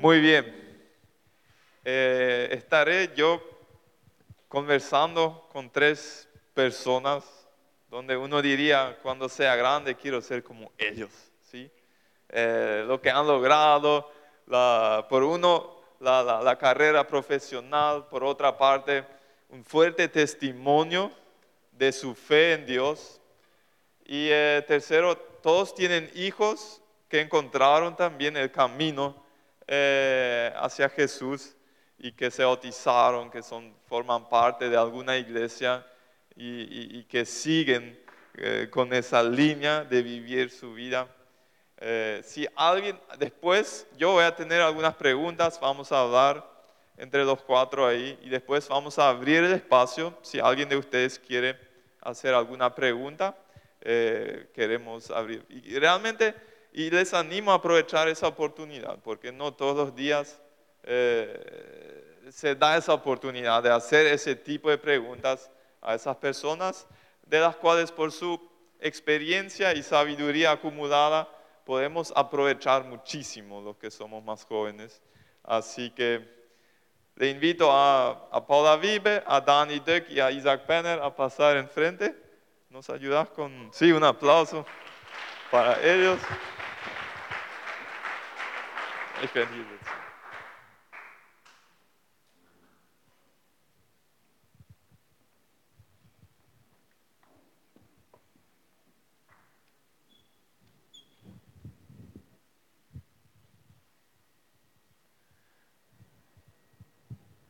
Muy bien. Eh, estaré yo conversando con tres personas donde uno diría, cuando sea grande quiero ser como ellos, ¿sí? Eh, lo que han logrado, por uno la, la, carrera profesional, por otra parte un fuerte testimonio de su fe en Dios. Y eh, tercero, todos tienen hijos que encontraron también el camino eh, hacia Jesús y que se bautizaron, que son, forman parte de alguna iglesia y, que siguen eh, con esa línea de vivir su vida. si alguien, después yo voy a tener algunas preguntas, vamos a hablar entre los cuatro ahí y después vamos a abrir el espacio si alguien de ustedes quiere hacer alguna pregunta. Eh, queremos abrir. Y realmente, y les animo a aprovechar esa oportunidad, porque no todos los días eh, se da esa oportunidad de hacer ese tipo de preguntas a esas personas, de las cuales por su experiencia y sabiduría acumulada podemos aprovechar muchísimo los que somos más jóvenes. Así que le invito a, a Paula Vive, a Danny Duck y a Isaac Penner a pasar enfrente. ¿Nos ayudas con, sí, un aplauso para ellos?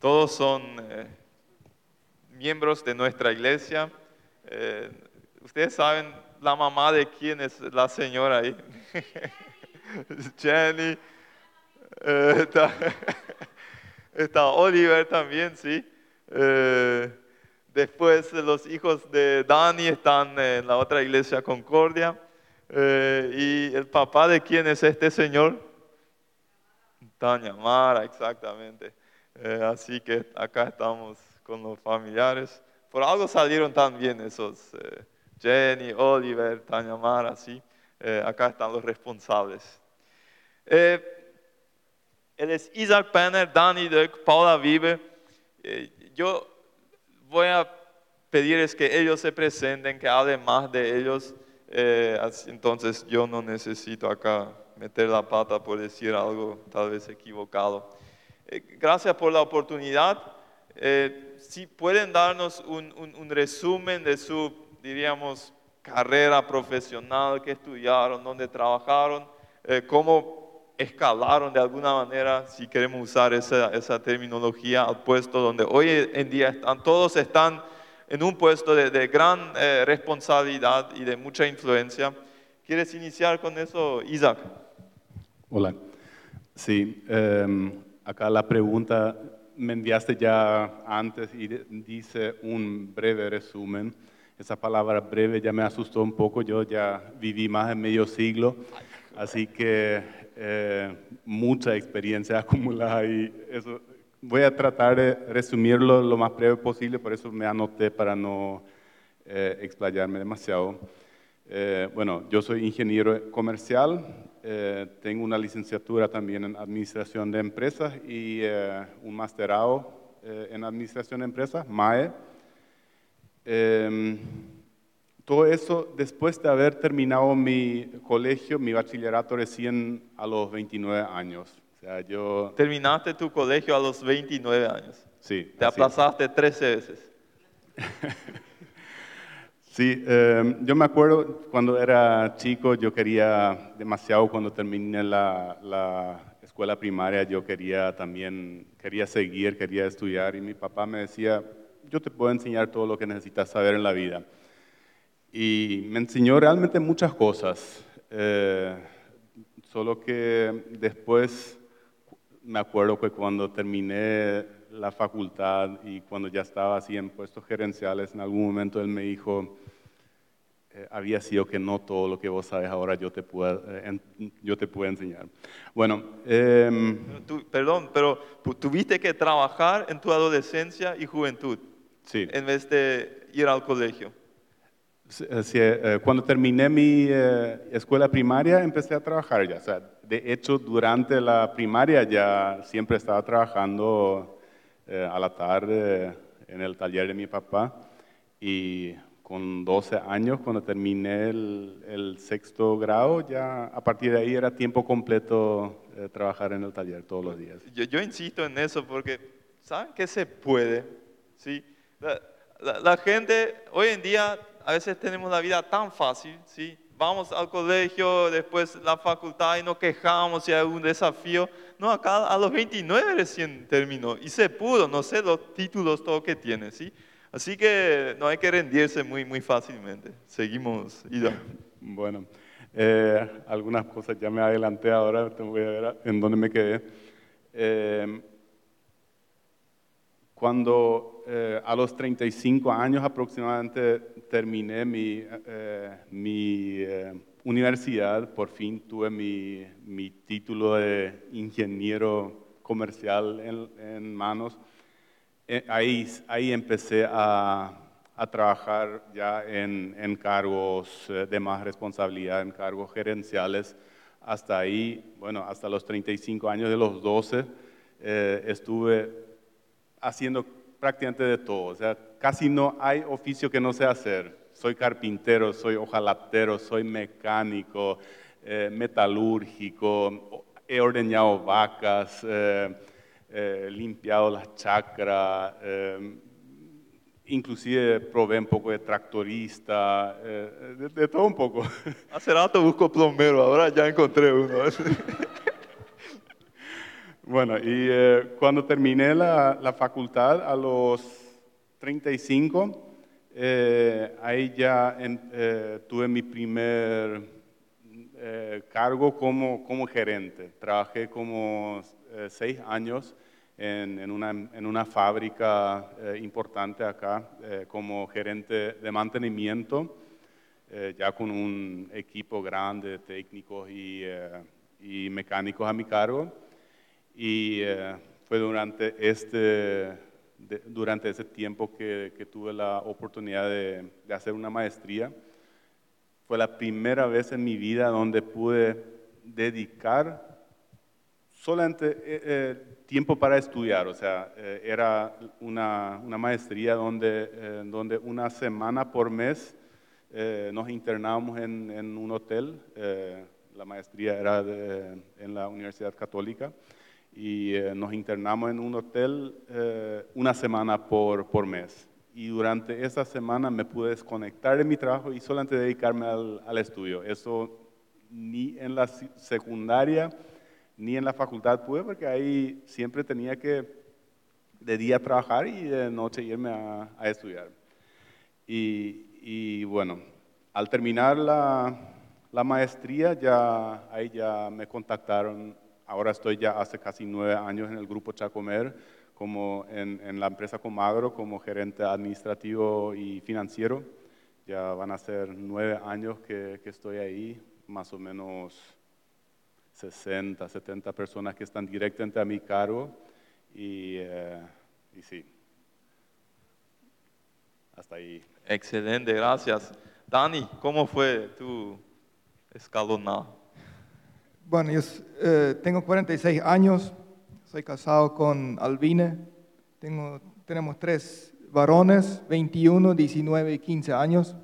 Todos son eh, miembros de nuestra iglesia. Eh, ustedes saben la mamá de quién es la señora ahí. Jenny. Eh, está, Oliver también, sí. Eh, después los hijos de Dani están en la otra iglesia Concordia. y el papá de quién es este señor? Tania Mara, exactamente. así que acá estamos con los familiares. Por algo salieron tan bien esos eh, Jenny, Oliver, Tania Mara. Eh, acá están los responsables. Eh, él es Isaac Penner, Danny Duck, Paula Vive. yo voy a pedirles que ellos se presenten, que hablen más de ellos. entonces yo no necesito acá meter la pata por decir algo tal vez equivocado. gracias por la oportunidad si pueden darnos un, resumen de su, diríamos, carrera profesional, que estudiaron, dónde trabajaron, eh, cómo escalaron de alguna manera, si queremos usar esa, terminología, al puesto donde hoy en día están, todos están en un puesto de, gran eh, responsabilidad y de mucha influencia. ¿Quieres iniciar con eso, Isaac? Hola. Sí, em, acá la pregunta me enviaste ya antes y dice un breve resumen. Esa palabra breve ya me asustó un poco, yo ya viví más de medio siglo, así que eh, mucha experiencia acumulada y eso. Voy a tratar de resumirlo lo más breve posible, por eso me anoté para no eh, explayarme demasiado. Eh, bueno, yo soy ingeniero comercial, eh, tengo una licenciatura también en Administración de Empresas y eh, un masterado eh, en Administración de Empresas, MAE. Todo eso después de haber terminado mi colegio, mi bachillerato recién a los 29 años. O sea, yo... Terminaste tu colegio a los 29 años. Sí. Te aplazaste 13 veces. Sí, em, yo me acuerdo cuando era chico, yo quería demasiado, cuando terminé la, escuela primaria, yo quería también, quería seguir, quería estudiar y mi papá me decía, yo te puedo enseñar todo lo que necesitas saber en la vida. Y me enseñó realmente muchas cosas, eh, solo que después me acuerdo que cuando terminé la facultad y cuando ya estaba así en puestos gerenciales, en algún momento él me dijo, eh, había sido que no todo lo que vos sabes ahora yo te puedo, eh, yo te puedo enseñar. Bueno, em, perdón, pero tuviste que trabajar en tu adolescencia y juventud sí. en vez de ir al colegio. Eh, cuando terminé mi escuela primaria empecé a trabajar ya. O sea, de hecho, durante la primaria ya siempre estaba trabajando eh, a la tarde en el taller de mi papá y con 12 años, cuando terminé el, el sexto grado, ya a partir de ahí era tiempo completo eh, trabajar en el taller todos los días. Yo, yo insisto en eso porque saben que se puede, ¿sí? La, la- la gente, hoy en día, a veces tenemos la vida tan fácil, ¿sí? Vamos al colegio, después la facultad y nos quejamos si hay algún desafío. No, acá a los 29 recién terminó y se pudo, no sé los títulos, todo que tiene, ¿sí? Así que no hay que rendirse muy, muy fácilmente. Seguimos, Ida. Bueno, eh, algunas cosas ya me adelanté ahora, te voy a ver en dónde me quedé. Eh, cuando eh, a los 35 años aproximadamente terminé mi, eh, mi eh, universidad, por fin tuve mi, mi título de ingeniero comercial en, en manos. Eh, ahí, ahí empecé a, a trabajar ya en, en cargos eh, de más responsabilidad, en cargos gerenciales. Hasta ahí, bueno, hasta los 35 años de los 12, eh, estuve haciendo prácticamente de todo. O sea, casi no hay oficio que no sé hacer. Soy carpintero, soy ojalatero, soy mecánico, eh, metalúrgico, he ordeñado vacas, eh, eh, limpiado las chacras, eh, inclusive probé un poco de tractorista, eh, de, de todo un poco. Hace rato busco plomero, ahora ya encontré uno. Bueno, y eh, cuando terminé la, la facultad a los 35, eh, ahí ya en- eh, tuve mi primer eh, cargo como, como gerente. Trabajé como eh, seis años en, en una, en una fábrica eh, importante acá como gerente de mantenimiento, ya con un equipo grande de técnicos y, y mecánicos a mi cargo. Y eh, fue durante este, de- durante ese tiempo que, que tuve la oportunidad de, de hacer una maestría. Fue la primera vez en mi vida donde pude dedicar solamente eh, eh, tiempo para estudiar. O sea, eh, era una, una maestría donde, eh, donde una semana por mes nos internábamos en, en un hotel. la maestría era de- en la Universidad Católica y eh, nos internamos en un hotel eh, una semana por, por mes. Y durante esa semana me pude desconectar de mi trabajo y solamente dedicarme al, al estudio. Eso ni en la secundaria ni en la facultad pude porque ahí siempre tenía que de día trabajar y de noche irme a, a estudiar. Y, y bueno, al terminar la, la maestría, ya, ahí ya me contactaron. Ahora estoy ya hace casi nueve años en el grupo Chacomer, como en, en la empresa Comagro, como gerente administrativo y financiero. Ya van a ser nueve años que, que estoy ahí, más o menos 60, 70 personas que están directamente a mi cargo. Y, eh, y sí, hasta ahí. Excelente, gracias. Dani, ¿cómo fue tu escalonado? Bueno, yo eh, tengo 46 años, soy casado con Albine, tengo, tenemos tres varones, 21, 19 y 15 años,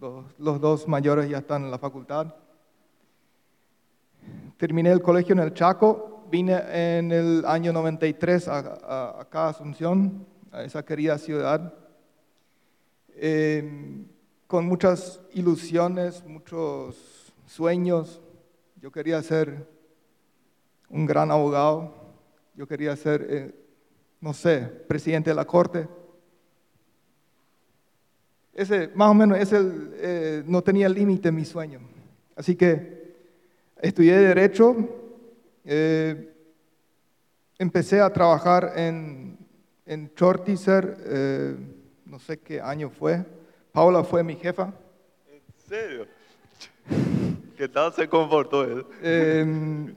los, los dos mayores ya están en la facultad. Terminé el colegio en el Chaco, vine en el año 93 a, a- acá a Asunción, a esa querida ciudad, eh, con muchas ilusiones, muchos sueños. Yo quería ser un gran abogado, yo quería ser, eh, no sé, presidente de la corte. Ese, más o menos, ese, eh, no tenía límite mi sueño. Así que estudié Derecho, eh, empecé a trabajar en, en no sé qué año fue. Paula fue mi jefa. ¿En serio? ¿Qué tal se comportó él? Eh,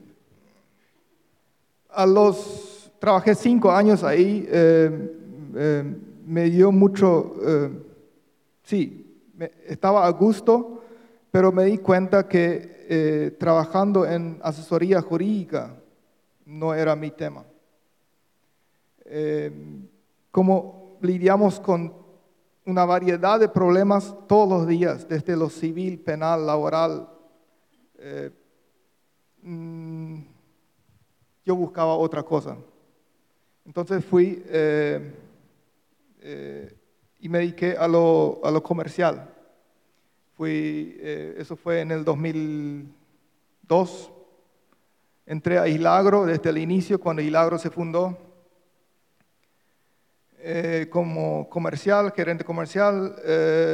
a los, trabajé cinco años ahí, eh, eh, me dio mucho, sí, estaba a gusto, pero me di cuenta que eh, trabajando en asesoría jurídica no era mi tema. Como lidiamos con una variedad de problemas todos los días, desde lo civil, penal, laboral, eh, mm, yo buscaba otra cosa. Entonces fui eh, eh, y me dediqué a lo, a lo comercial. Fui, eh, eso fue en el 2002. Entré a Hilagro desde el inicio, cuando Hilagro se fundó, como comercial, gerente comercial.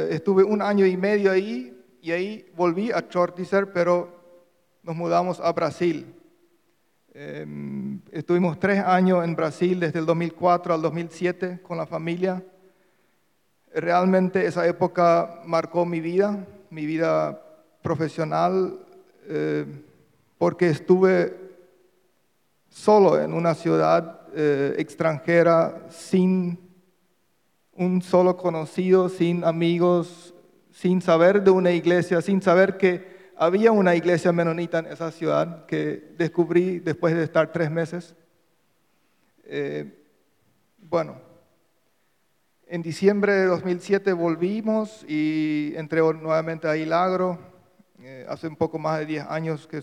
Estuve un año y medio ahí y ahí volví a Chortizer, pero nos mudamos a Brasil. Eh, estuvimos tres años en Brasil, desde el 2004 al 2007, con la familia. Realmente esa época marcó mi vida, mi vida profesional, eh, porque estuve solo en una ciudad eh, extranjera, sin un solo conocido, sin amigos, sin saber de una iglesia, sin saber que había una iglesia menonita en esa ciudad que descubrí después de estar tres meses. Eh, bueno, en diciembre de 2007 volvimos y entré nuevamente a Hilagro. Eh, hace un poco más de 10 años que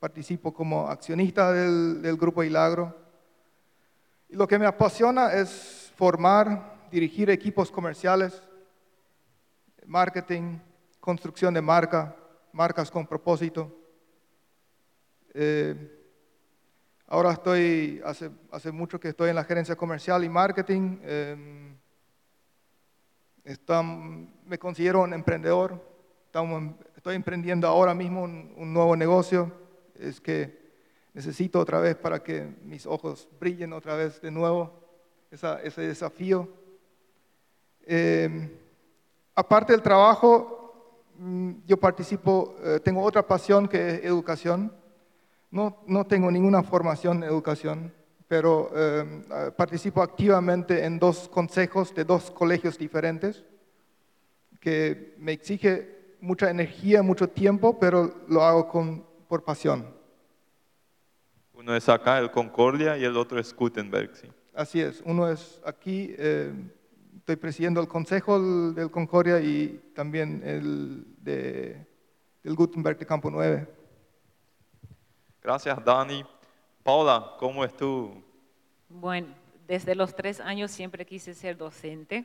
participo como accionista del, del grupo Hilagro. Y lo que me apasiona es formar, dirigir equipos comerciales, marketing, construcción de marca, marcas con propósito. Eh, ahora estoy, hace, hace mucho que estoy en la gerencia comercial y marketing. eh, me considero un emprendedor. Em- estoy emprendiendo ahora mismo un, nuevo negocio. Es que necesito otra vez para que mis ojos brillen otra vez de nuevo. Ese desafío. Eh, aparte del trabajo, yo participo, eh, tengo otra pasión que es educación. No, no tengo ninguna formación en educación, pero eh, eh, participo activamente en dos consejos de dos colegios diferentes, que me exige mucha energía, mucho tiempo, pero lo hago con, por pasión. Uno es acá, el Concordia, y el otro es Gutenberg, sí. Así es, uno es aquí, eh, estoy presidiendo el consejo del, Concordia y también el de, del Gutenberg de Campo 9. Gracias, Dani. Paula, ¿cómo es tú? Bueno, desde los tres años siempre quise ser docente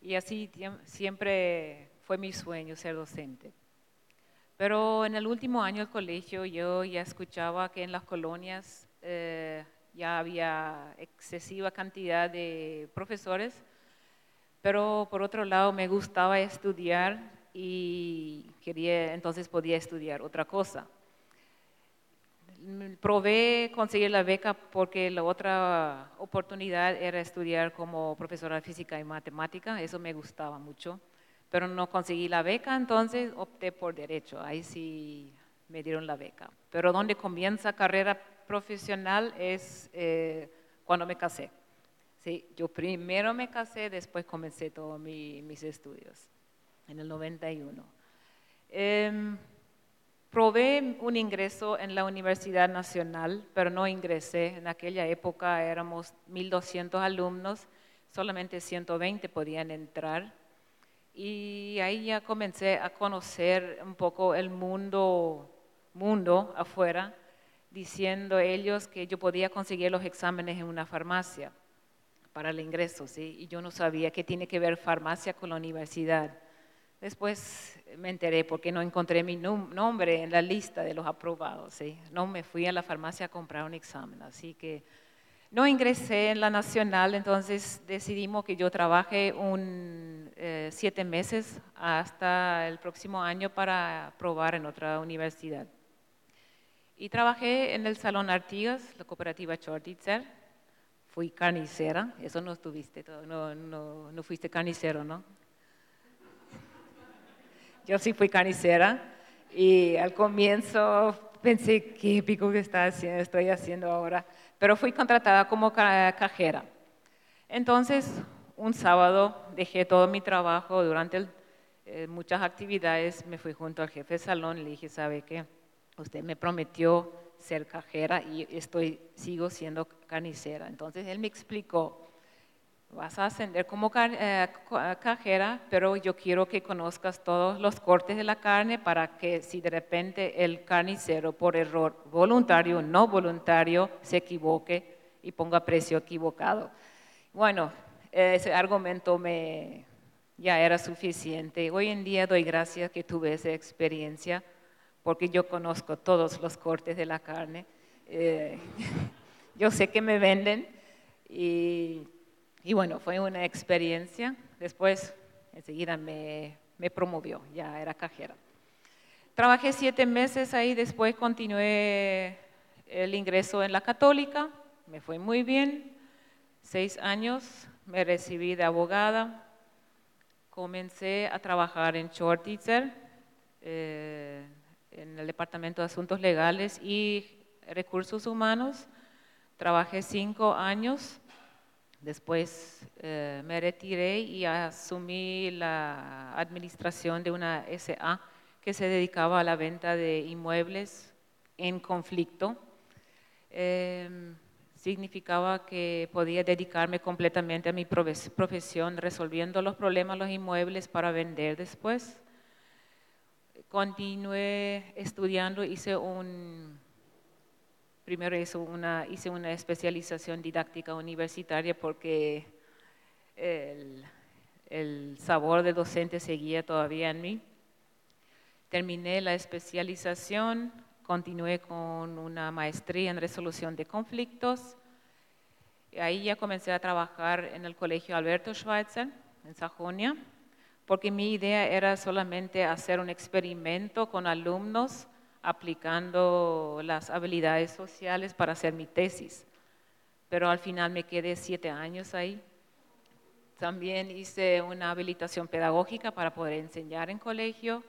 y así siempre fue mi sueño ser docente. Pero en el último año del colegio yo ya escuchaba que en las colonias eh, ya había excesiva cantidad de profesores, pero por otro lado me gustaba estudiar y quería, entonces podía estudiar otra cosa. Probé conseguir la beca porque la otra oportunidad era estudiar como profesora de física y matemática, eso me gustaba mucho, pero no conseguí la beca, entonces opté por derecho, ahí sí me dieron la beca. Pero donde comienza carrera profesional es eh, cuando me casé. Sí, yo primero me casé, después comencé todos mi- mis estudios, en el 91. Em, Probé un ingreso en la Universidad Nacional, pero no ingresé. En aquella época éramos 1.200 alumnos, solamente 120 podían entrar. Y ahí ya comencé a conocer un poco el mundo, mundo afuera, diciendo ellos que yo podía conseguir los exámenes en una farmacia para el ingreso, ¿sí? Y yo no sabía qué tiene que ver farmacia con la universidad. Después me enteré porque no encontré mi nombre en la lista de los aprobados. ¿sí? No me fui a la farmacia a comprar un examen, así que no ingresé en la nacional, entonces decidimos que yo trabaje un, eh, siete meses hasta el próximo año para probar en otra universidad. Y trabajé en el Salón Artigas, la cooperativa Chortitzer. Fui carnicera, eso no estuviste, no, no, no fuiste carnicero, ¿no? Yo sí fui carnicera y al comienzo pensé, qué pico que está haciendo, estoy haciendo ahora, pero fui contratada como ca- cajera. Entonces, un sábado dejé todo mi trabajo durante el- eh, muchas actividades, me fui junto al jefe de salón y le dije, ¿sabe qué? usted me prometió ser cajera y estoy, sigo siendo carnicera. Entonces él me explicó, vas a ascender como eh, cajera, pero yo quiero que conozcas todos los cortes de la carne para que si de repente el carnicero por error voluntario o no voluntario se equivoque y ponga precio equivocado. Bueno, ese argumento me, ya era suficiente. Hoy en día doy gracias que tuve esa experiencia porque yo conozco todos los cortes de la carne. Eh, yo sé que me venden y, bueno, fue una experiencia. Después, enseguida me, me promovió, ya era cajera. Trabajé siete meses ahí, después continué el ingreso en la católica, me fue muy bien, seis años, me recibí de abogada, comencé a trabajar en Shortitzer, eh, en el Departamento de Asuntos Legales y Recursos Humanos. Trabajé cinco años, después eh, me retiré y asumí la administración de una SA que se dedicaba a la venta de inmuebles en conflicto. Em, significaba que podía dedicarme completamente a mi profesión, resolviendo los problemas, los inmuebles para vender después. Continué estudiando, hice un, primero hice una, hice una especialización didáctica universitaria porque el, el sabor de docente seguía todavía en mí. Terminé la especialización, continué con una maestría en resolución de conflictos. Ahí ya comencé a trabajar en el colegio Alberto Schweitzer, en Sajonia, porque mi idea era solamente hacer un experimento con alumnos aplicando las habilidades sociales para hacer mi tesis. Pero al final me quedé siete años ahí. También hice una habilitación pedagógica para poder enseñar en colegio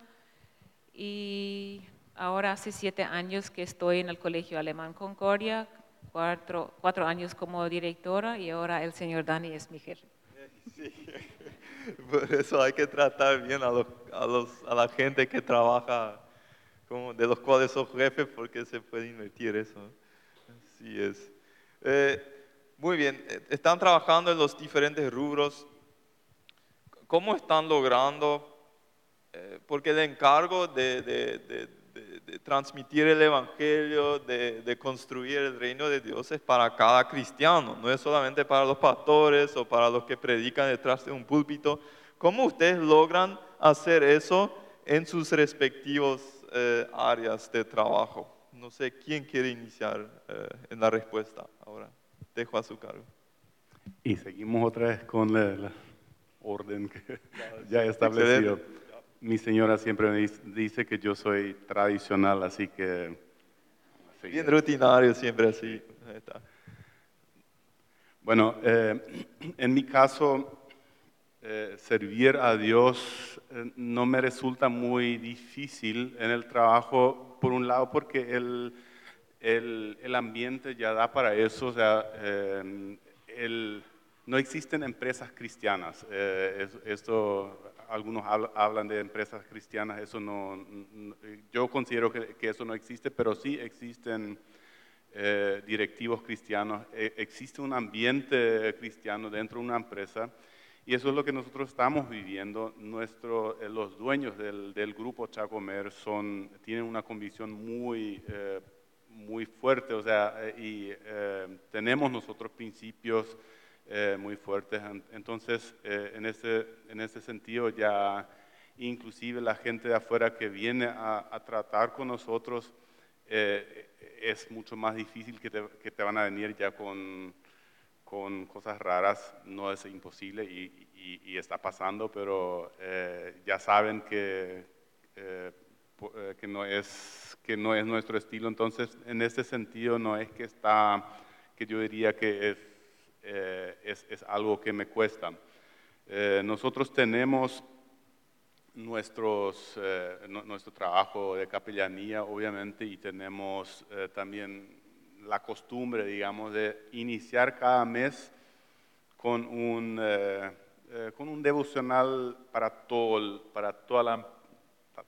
y Ahora hace siete años que estoy en el Colegio Alemán Concordia, cuatro, cuatro años como directora y ahora el señor Dani es mi jefe. Sí. Por eso hay que tratar bien a, los, a, los, a la gente que trabaja, como de los cuales son jefes, porque se puede invertir eso. Así es. Eh, muy bien, eh, están trabajando en los diferentes rubros. ¿Cómo están logrando? Eh, porque el encargo de, de de, transmitir el Evangelio, de, construir el reino de Dios es para cada cristiano, no es solamente para los pastores o para los que predican detrás de un púlpito. ¿Cómo ustedes logran hacer eso en sus respectivos eh, áreas de trabajo? No sé quién quiere iniciar eh, en la respuesta ahora. Dejo a su cargo. Y seguimos otra vez con la, orden que ya establecido mi señora siempre me dice que yo soy tradicional, así que... Bien rutinario, siempre así. Bueno, eh, en mi caso, eh, servir a Dios eh, no me resulta muy difícil en el trabajo, por un lado porque el, el, el ambiente ya da para eso, o sea, el, no existen empresas cristianas. esto algunos hablan de empresas cristianas, eso no, yo considero que, eso no existe, pero sí existen eh, directivos cristianos, e, existe un ambiente cristiano dentro de una empresa y eso es lo que nosotros estamos viviendo. Nuestro, eh, los dueños del, del, grupo Chacomer son, tienen una convicción muy, eh, muy fuerte, o sea, y tenemos nosotros principios eh, muy fuertes. Entonces, eh, en, ese, en ese sentido, ya inclusive la gente de afuera que viene a, tratar con nosotros, eh, es mucho más difícil que te, que te, van a venir ya con, con cosas raras. No es imposible y, y, está pasando, pero ya saben que, que, no es, que no es nuestro estilo. Entonces, en ese sentido, no es que está, que yo diría que es eh, es, es, algo que me cuesta. Eh, nosotros tenemos nuestros, eh, nuestro trabajo de capellanía, obviamente, y tenemos también la costumbre, digamos, de iniciar cada mes con un, con un devocional para, todo, para toda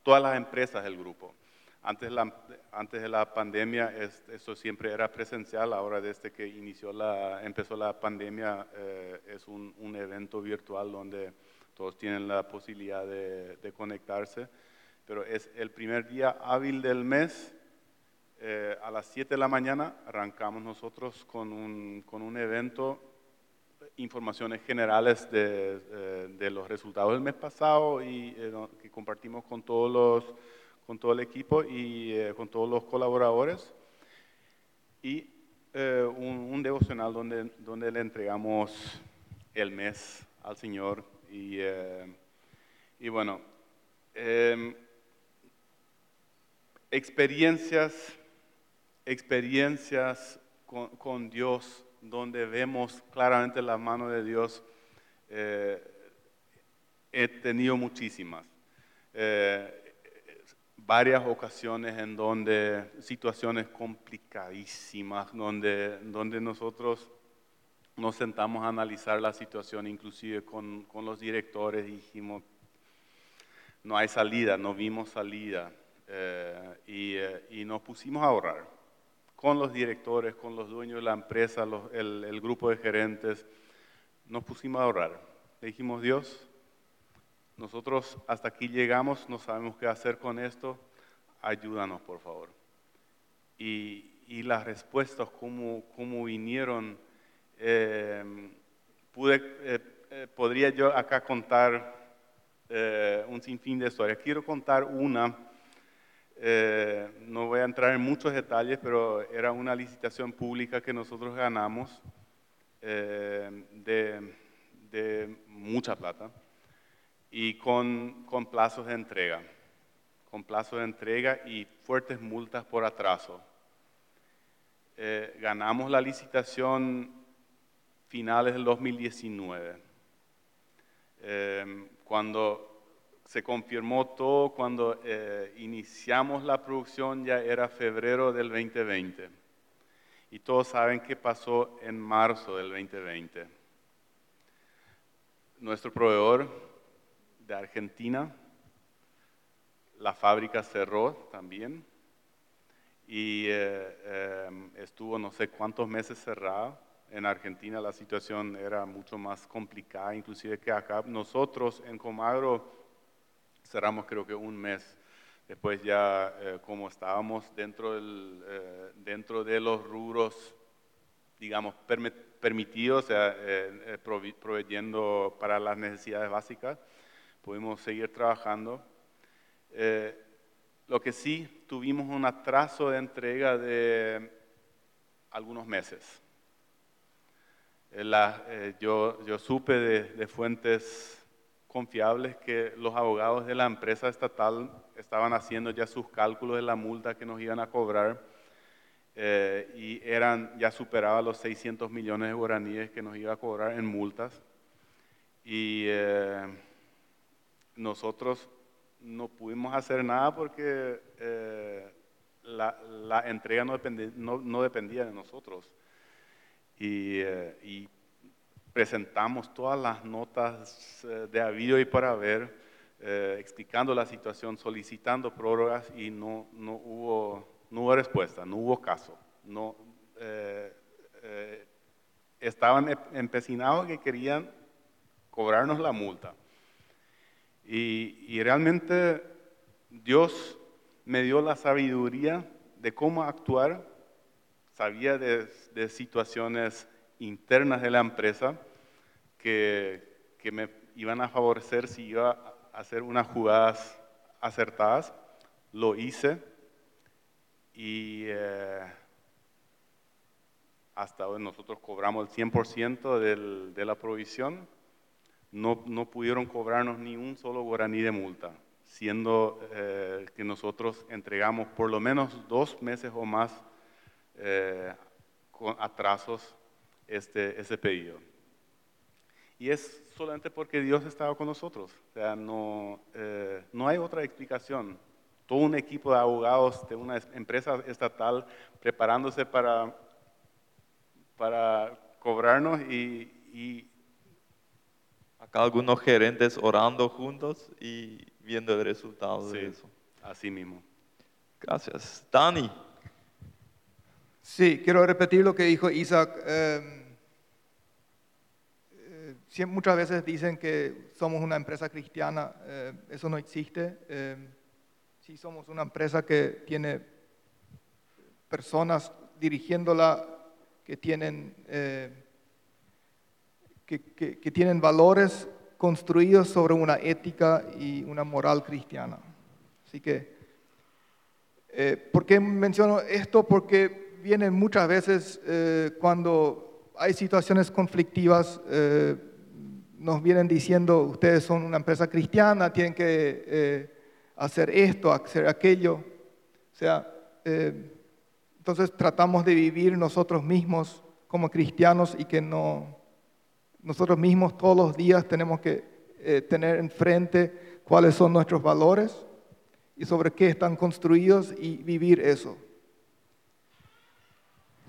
todas las empresas del grupo. Antes, de la, antes de la pandemia es- esto siempre era presencial, ahora desde que inició la, empezó la pandemia eh, es un, un evento virtual donde todos tienen la posibilidad de, de conectarse, pero es el primer día hábil del mes, eh, a las 7 de la mañana arrancamos nosotros con un, con un evento informaciones generales de, eh, de los resultados del mes pasado y eh, que compartimos con todos los con todo el equipo y eh, con todos los colaboradores y eh, un, devocional donde, donde le entregamos el mes al Señor y, eh, y bueno em, experiencias experiencias con, Dios, donde vemos claramente la mano de Dios, he tenido muchísimas. Varias ocasiones en donde situaciones complicadísimas, donde, donde nosotros nos sentamos a analizar la situación, inclusive con, con los directores, dijimos, no hay salida, no vimos salida, eh, y, eh, y nos pusimos a ahorrar con los directores, con los dueños de la empresa, el, el grupo de gerentes, nos pusimos a ahorrar. Le dijimos, Dios, nosotros hasta aquí llegamos, no sabemos qué hacer con esto, ayúdanos por favor. Y, las respuestas, cómo, cómo vinieron, eh, pude, eh, eh, podría yo acá contar eh, un sinfín de historias. Quiero contar una, no voy a entrar en muchos detalles, pero era una licitación pública que nosotros ganamos de, de mucha plata y con, con plazos de entrega, con plazos de entrega y fuertes multas por atraso. Eh, ganamos la licitación finales del 2019. Eh, cuando se confirmó todo, cuando eh, iniciamos la producción ya era febrero del 2020. Y todos saben qué pasó en marzo del 2020. Nuestro proveedor de Argentina, la fábrica cerró también y eh, eh, estuvo no sé cuántos meses cerrada. En Argentina la situación era mucho más complicada, inclusive que acá. Nosotros en Comagro cerramos creo que un mes. Después ya eh, como estábamos dentro, del, dentro de los rubros, digamos, permi- permitidos, proveyendo para las necesidades básicas, pudimos seguir trabajando. Eh, lo que sí, tuvimos un atraso de entrega de algunos meses. Eh, la- eh, yo, yo supe de, de fuentes confiables que los abogados de la empresa estatal estaban haciendo ya sus cálculos de la multa que nos iban a cobrar eh, y eran ya superaba los 600 millones de guaraníes que nos iba a cobrar en multas y eh, nosotros no pudimos hacer nada porque eh, la, entrega no, dependía de nosotros y, eh, presentamos todas las notas eh, de habido y para ver, explicando la situación, solicitando prórrogas y no, no, hubo, no hubo respuesta, no hubo caso. No, estaban em- empecinados que querían cobrarnos la multa. Y, y realmente Dios me dio la sabiduría de cómo actuar, sabía de, de situaciones internas de la empresa que, que me iban a favorecer si iba a hacer unas jugadas acertadas. Lo hice y eh, hasta hoy nosotros cobramos el 100% del- de la provisión. No, no pudieron cobrarnos ni un solo guaraní de multa, siendo eh, que nosotros entregamos por lo menos dos meses o más eh, con atrasos este, ese pedido. Y es solamente porque Dios estaba con nosotros. O sea, no, eh, no hay otra explicación. Todo un equipo de abogados de una es- empresa estatal preparándose para, para cobrarnos y Acá algunos gerentes orando juntos y viendo el resultado Sí. de eso. así mismo. Gracias. Dani. Sí, quiero repetir lo que dijo Isaac. Eh, eh, muchas veces dicen que somos una empresa cristiana. eh, eso no existe. Eh, sí somos una empresa que tiene personas dirigiéndola que tienen, eh, que, que- que tienen valores construidos sobre una ética y una moral cristiana. Así que eh, ¿Por qué menciono esto? Porque viene muchas veces eh, cuando hay situaciones conflictivas, eh, nos vienen diciendo, ustedes son una empresa cristiana, tienen que eh, hacer esto, hacer aquello. O sea, eh, entonces tratamos de vivir nosotros mismos como cristianos y que no, nosotros mismos todos los días tenemos que eh, tener enfrente cuáles son nuestros valores y sobre qué están construidos y vivir eso.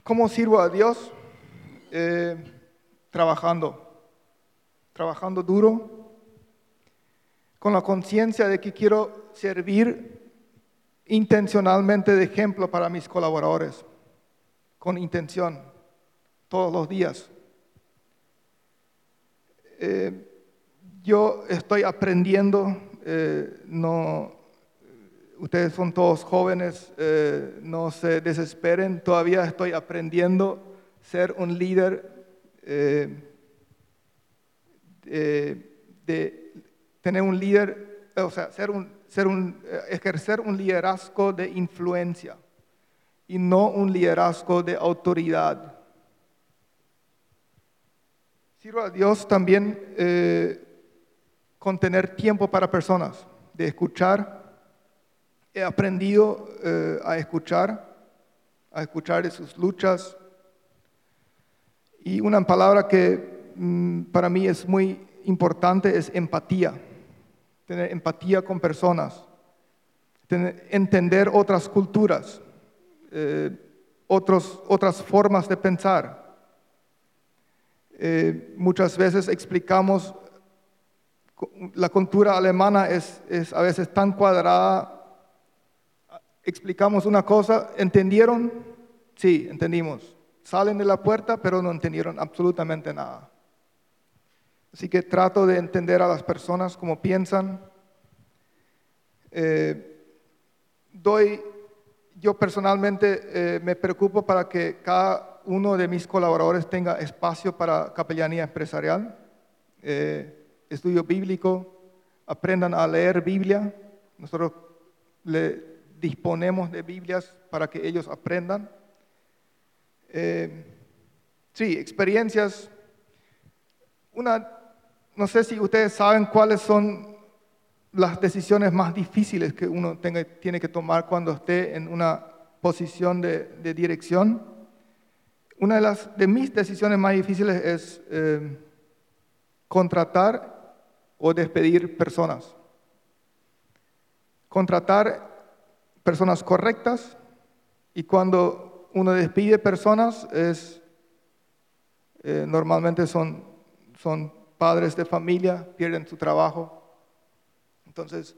¿Cómo sirvo a Dios? Eh, trabajando, trabajando duro, con la conciencia de que quiero servir intencionalmente de ejemplo para mis colaboradores, con intención, todos los días. Eh, yo estoy aprendiendo, eh, ustedes son todos jóvenes, eh, no se desesperen, todavía estoy aprendiendo ser un líder, eh, de tener un líder, o sea, ser un, ser un, ejercer un liderazgo de influencia y no un liderazgo de autoridad. Sirvo a Dios también eh, con tener tiempo para personas, de escuchar. He aprendido eh, a escuchar, a escuchar de sus luchas. Y una palabra que mm, para mí es muy importante es empatía. Tener empatía con personas. Entender otras culturas, eh, otras formas de pensar. Eh, muchas veces explicamos, la cultura alemana es, es a veces tan cuadrada, explicamos una cosa, ¿entendieron? Sí, entendimos. Salen de la puerta, pero no entendieron absolutamente nada. Así que trato de entender a las personas como piensan. Eh, doy, yo personalmente eh, me preocupo para que cada uno de mis colaboradores tenga espacio para capellanía empresarial, eh, estudio bíblico, aprendan a leer Biblia. Nosotros le disponemos de Biblias para que ellos aprendan. Eh, sí, experiencias. Una, no sé si ustedes saben cuáles son las decisiones más difíciles que uno tiene que tomar cuando esté en una posición de dirección. Una de, las, de mis decisiones más difíciles es eh, contratar o despedir personas. Contratar personas correctas y cuando uno despide personas es eh, normalmente son, son padres de familia, pierden su trabajo. Entonces,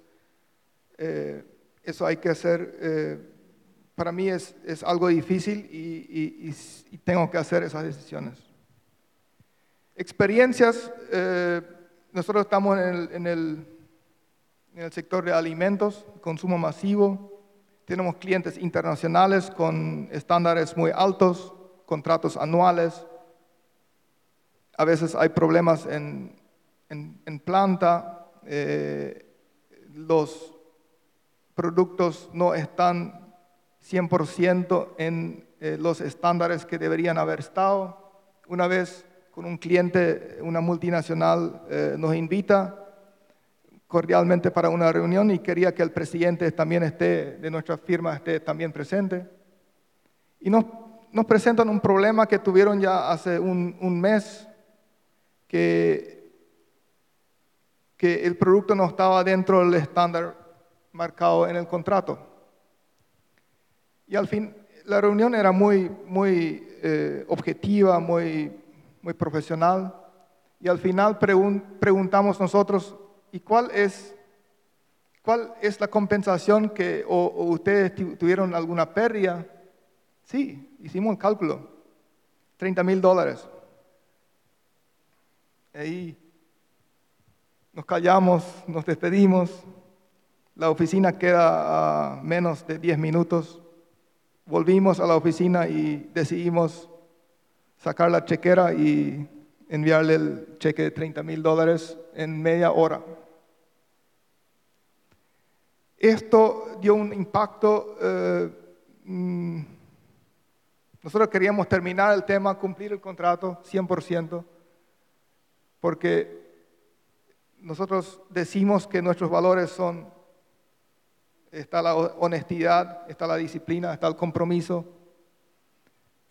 eh, eso hay que hacer, para mí es, es algo difícil y, y- tengo que hacer esas decisiones. Experiencias, eh, nosotros estamos en el, en el- sector de alimentos, consumo masivo, tenemos clientes internacionales con estándares muy altos, contratos anuales, a veces hay problemas en, en- en planta, eh, los productos no están 100% en eh, los estándares que deberían haber estado. Una vez con un cliente, una multinacional, eh, nos invita cordialmente para una reunión y quería que el presidente también esté, de nuestra firma esté también presente. Y nos, nos presentan un problema que tuvieron ya hace un, un mes, que, que el producto no estaba dentro del estándar marcado en el contrato. Y al fin, la reunión era muy, muy eh, objetiva, muy, muy profesional. Y al final pregun- preguntamos nosotros, ¿y cuál es ¿Cuál es la compensación que o, ustedes tu- tuvieron alguna pérdida? Sí, hicimos el cálculo. 30 mil dólares. Ahí nos callamos, nos despedimos. La oficina queda a menos de 10 minutos. Volvimos a la oficina y decidimos sacar la chequera y enviarle el cheque de 30 mil dólares en media hora. Esto dio un impacto. eh, mm, nosotros queríamos terminar el tema, cumplir el contrato 100%, porque nosotros decimos que nuestros valores son, está la honestidad, está la disciplina, está el compromiso.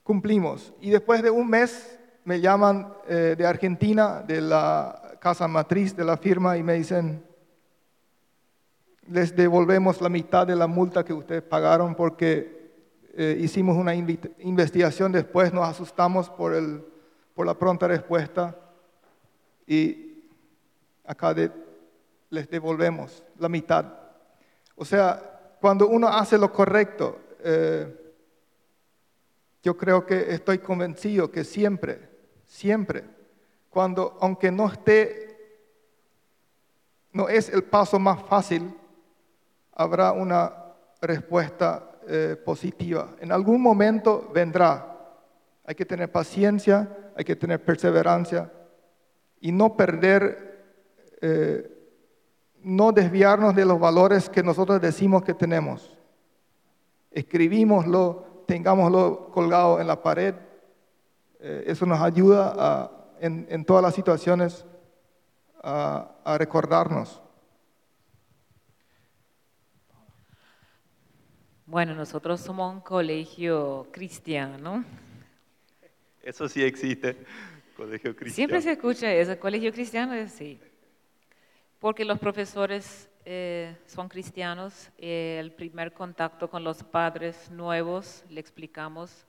Cumplimos. Y después de un mes me llaman eh, de Argentina, de la casa matriz de la firma, y me dicen, les devolvemos la mitad de la multa que ustedes pagaron porque eh, hicimos una investigación después, nos asustamos por, el, por la pronta respuesta y acá les devolvemos la mitad. O sea, cuando uno hace lo correcto, eh, yo creo que estoy convencido que siempre, siempre, cuando, aunque no esté, no es el paso más fácil, habrá una respuesta eh, positiva. En algún momento vendrá. Hay que tener paciencia, hay que tener perseverancia y no perder, eh, no desviarnos de los valores que nosotros decimos que tenemos. Escribímoslo, tengámoslo colgado en la pared. Eh, eso nos ayuda a, en, en todas las situaciones a, a recordarnos. Bueno, nosotros somos un colegio cristiano. Eso sí existe, colegio cristiano. Siempre se escucha eso, colegio cristiano es sí. Porque los profesores eh, son cristianos. eh, el primer contacto con los padres nuevos, le explicamos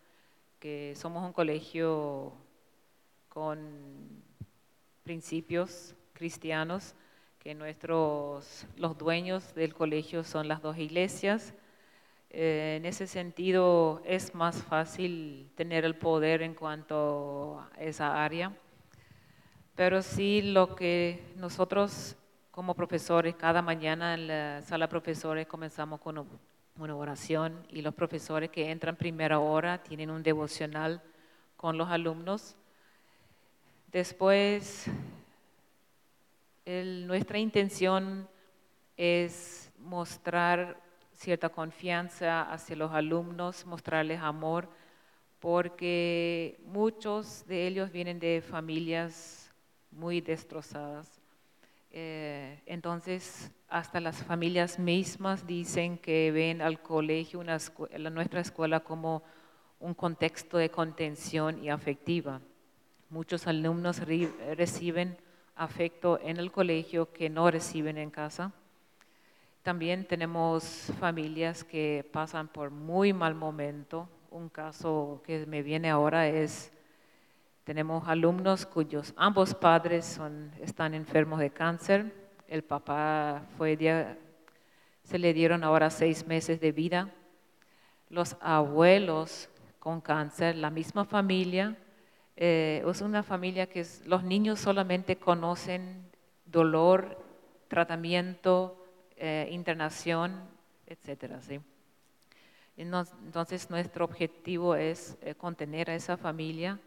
que somos un colegio con principios cristianos, que nuestros, los dueños del colegio son las dos iglesias. Eh, en ese sentido es más fácil tener el poder en cuanto a esa área. Pero sí lo que nosotros como profesores, cada mañana en la sala de profesores comenzamos con un- una oración y los profesores que entran primera hora tienen un devocional con los alumnos. Después, nuestra intención es mostrar cierta confianza hacia los alumnos, mostrarles amor, porque muchos de ellos vienen de familias muy destrozadas. Eh, entonces, hasta las familias mismas dicen que ven al colegio, una escue- la- nuestra escuela, como un contexto de contención y afectiva. Muchos alumnos reciben afecto en el colegio que no reciben en casa. También tenemos familias que pasan por muy mal momento. Un caso que me viene ahora es, tenemos alumnos cuyos ambos padres están enfermos de cáncer. El papá se le dieron ahora seis meses de vida. Los abuelos con cáncer, la misma familia, eh, es una familia que los niños solamente conocen dolor, tratamiento, eh, internación, nos- Entonces nuestro objetivo es eh, contener a esa familia,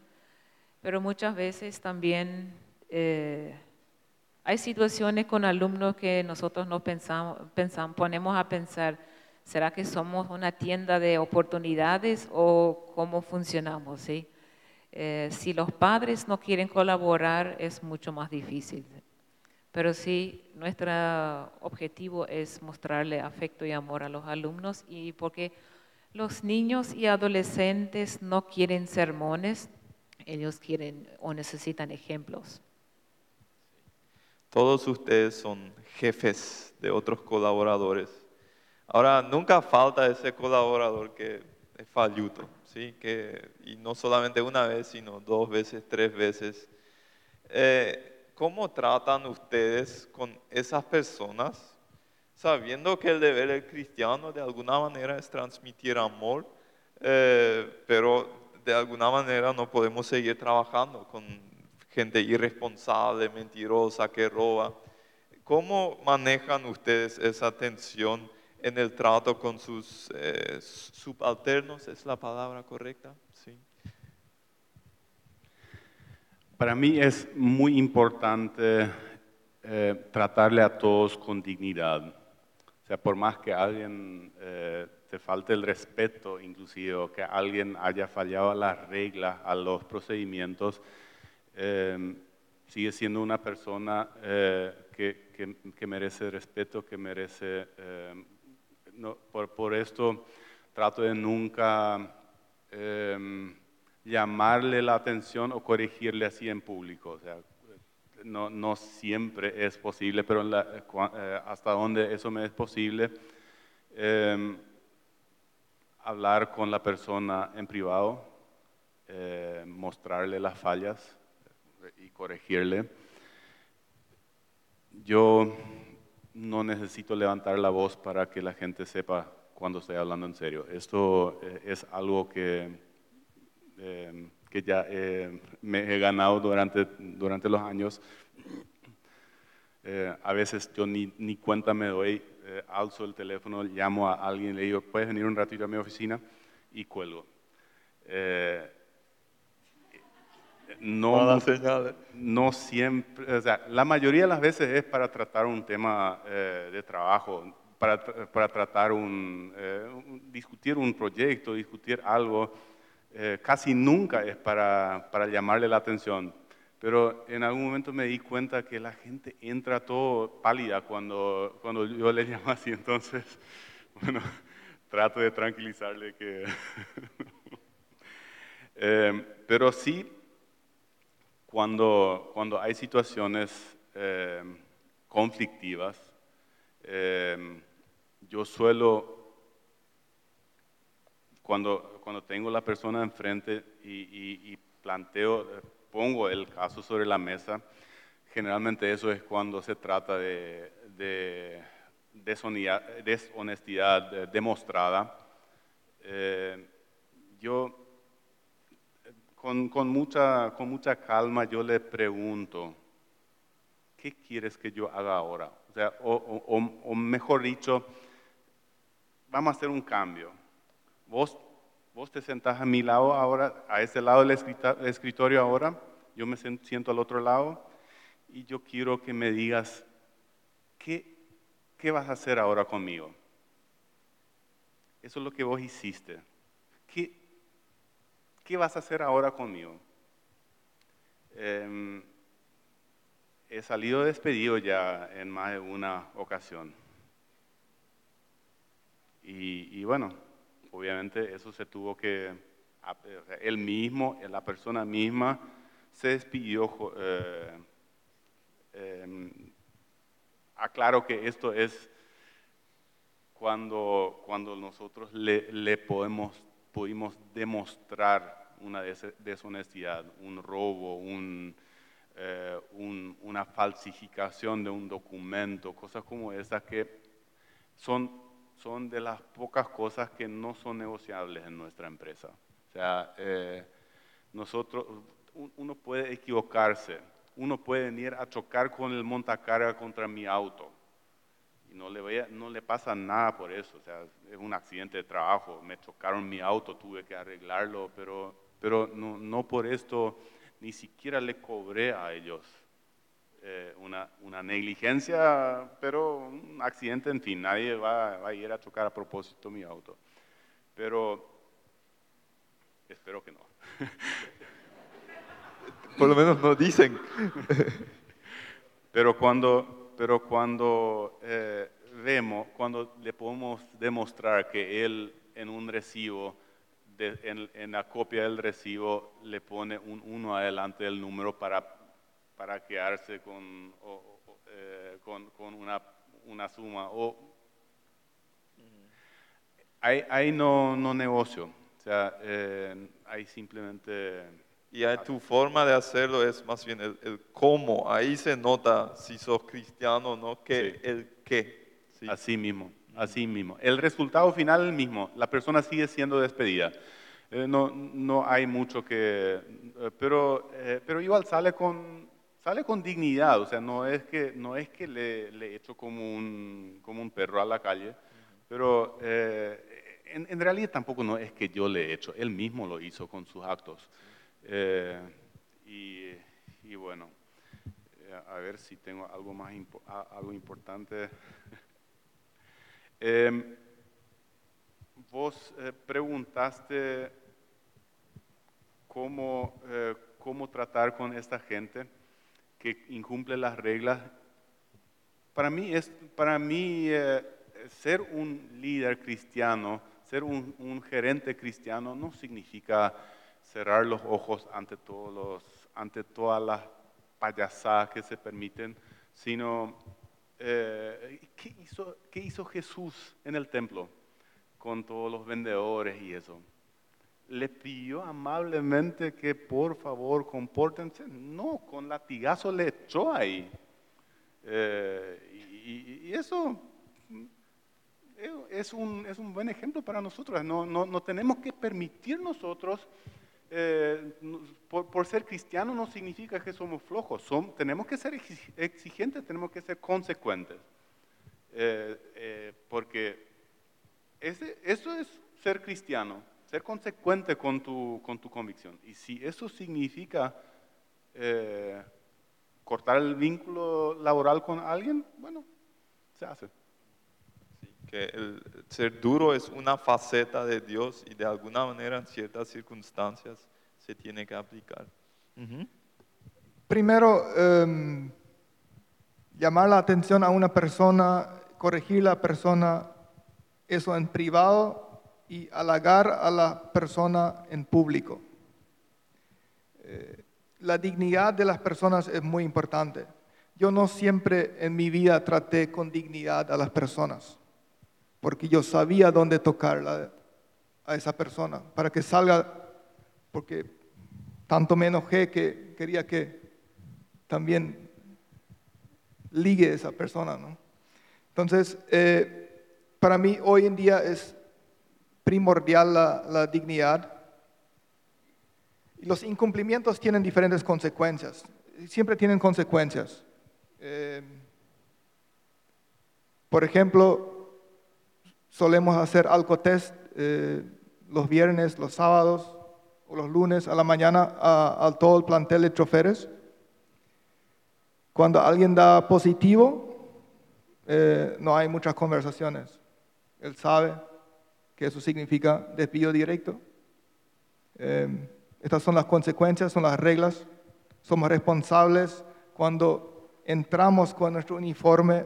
pero muchas veces también eh, hay situaciones con alumnos que nosotros no pensamos, ponemos a pensar, ¿será que somos una tienda de oportunidades o cómo funcionamos? ¿sí? Eh, si los padres no quieren colaborar es mucho más difícil. Pero sí, nuestro objetivo es mostrarle afecto y amor a los alumnos y porque los niños y adolescentes no quieren sermones, ellos quieren o necesitan ejemplos. Todos ustedes son jefes de otros colaboradores. Ahora, nunca falta ese colaborador que es falluto, ¿sí? Que, y no solamente una vez, sino dos veces, tres veces. Eh, ¿Cómo tratan ustedes con esas personas sabiendo que el deber del cristiano de alguna manera es transmitir amor, eh, pero de alguna manera no podemos seguir trabajando con gente irresponsable, mentirosa, que roba. ¿Cómo manejan ustedes esa tensión en el trato con sus eh, subalternos? ¿Es la palabra correcta? Sí. Para mí es muy importante eh, tratarle a todos con dignidad. O sea, por más que alguien eh, te falte el respeto, inclusive, o que alguien haya fallado a las reglas, a los procedimientos, sigue siendo una persona que, que, merece respeto, que merece... No, por, por, esto trato de nunca em, llamarle la atención o corregirle así en público. O sea, no, no siempre es posible, pero eh, hasta donde eso me es posible, em, hablar con la persona en privado, eh, mostrarle las fallas y corregirle. Yo no necesito levantar la voz para que la gente sepa cuando estoy hablando en serio. Esto eh, es algo que, eh, que ya me he ganado durante, durante los años. Eh, a veces yo ni, ni, cuenta me doy, alzo el teléfono, llamo a alguien, le digo, ¿puedes venir un ratito a mi oficina? Y cuelgo no, no siempre, o sea, la mayoría de las veces es para tratar un tema eh, de trabajo, para, para tratar un, eh, discutir un proyecto, discutir algo, eh, casi nunca es para, para, llamarle la atención. Pero en algún momento me di cuenta que la gente entra todo pálida cuando, cuando yo le llamo así, entonces, bueno, trato de tranquilizarle que... pero sí cuando, cuando hay situaciones eh, conflictivas, eh, yo suelo, cuando, cuando tengo la persona enfrente y, planteo, pongo el caso sobre la mesa, generalmente eso es cuando se trata de, de deshonestidad demostrada. Eh, yo con, con, mucha, con mucha calma yo le pregunto, ¿qué quieres que yo haga ahora? O, sea, o, mejor dicho, vamos a hacer un cambio. Vos, vos te sentás a mi lado ahora, a ese lado del escritorio ahora, yo me siento al otro lado y yo quiero que me digas, ¿qué, qué vas a hacer ahora conmigo? Eso es lo que vos hiciste. ¿Qué, ¿qué vas a hacer ahora conmigo? Em, he salido despedido ya en más de una ocasión. Y, bueno, obviamente eso se tuvo que, él mismo, la persona misma, se despidió. Eh, em, aclaro que esto es cuando, cuando nosotros le, le podemos pudimos demostrar una deshonestidad, un robo, eh, una falsificación de un documento, cosas como esas que son, son de las pocas cosas que no son negociables en nuestra empresa. O sea, eh, nosotros, uno puede equivocarse, uno puede venir a chocar con el montacarga contra mi auto. Y no le, no le pasa nada por eso, o sea, es un accidente de trabajo, me chocaron mi auto, tuve que arreglarlo, pero, pero no, no por esto ni siquiera le cobré a ellos eh, una, una, negligencia, pero un accidente, en fin, nadie va, va, a ir a chocar a propósito mi auto. Pero espero que no. Por lo menos no dicen. pero cuando, pero cuando eh, vemos, cuando le podemos demostrar que él en un recibo, en, la copia del recibo, le pone un 1 adelante del número para, para quedarse con, eh, con, con una, una, suma. O, ahí, no, no negocio, o sea, eh, ahí simplemente y tu forma de hacerlo es más bien el, cómo. Ahí se nota si sos cristiano o no, que el qué. Sí. Así mismo, así mismo. El resultado final es el mismo. La persona sigue siendo despedida. Eh, no, no hay mucho que... eh, pero, eh, pero igual sale con, sale con dignidad. O sea, no es que, no es que le, le echo como un, como un perro a la calle. Pero eh, en, realidad tampoco no es que yo le he hecho. Él mismo lo hizo con sus actos. Eh, y, bueno, eh, a ver si tengo algo más impo- algo importante. Em, vos preguntaste cómo, cómo tratar con esta gente que incumple las reglas. Para mí, es, para mí eh, ser un líder cristiano, ser un, un gerente cristiano, no significa cerrar los ojos ante, todos los, ante todas las payasadas que se permiten, sino eh, ¿qué, hizo, ¿qué hizo Jesús en el templo con todos los vendedores y eso? Le pidió amablemente que por favor compórtense. No, con latigazo le echó ahí. Eh, y, eso eh, es un, es un buen ejemplo para nosotros. No, no, no tenemos que permitir nosotros, eh, por, por ser cristianos no significa que somos flojos. Som- tenemos que ser exi- exigentes, tenemos que ser consecuentes. Porque ese- eso es ser cristiano, ser consecuente con tu, con tu convicción. Y si eso significa eh, cortar el vínculo laboral con alguien, bueno, se hace. Sí, que el ser duro es una faceta de Dios y de alguna manera en ciertas circunstancias se tiene que aplicar. Primero, em, llamar la atención a una persona, corregir la persona, eso en privado y halagar a la persona en público. Eh, la dignidad de las personas es muy importante. Yo no siempre en mi vida traté con dignidad a las personas, porque yo sabía dónde tocarla a esa persona, para que salga, porque tanto me enojé que quería que también ligue esa persona, ¿no? Entonces, eh, para mí hoy en día es primordial la, la dignidad. Los incumplimientos tienen diferentes consecuencias, siempre tienen consecuencias. Eh, por ejemplo, solemos hacer alcotest eh, los viernes, los sábados o los lunes a la mañana a todo el plantel de choferes. Cuando alguien da positivo, eh, no hay muchas conversaciones. Él sabe que eso significa despido directo. Eh, estas son las consecuencias, son las reglas. Somos responsables cuando entramos con nuestro uniforme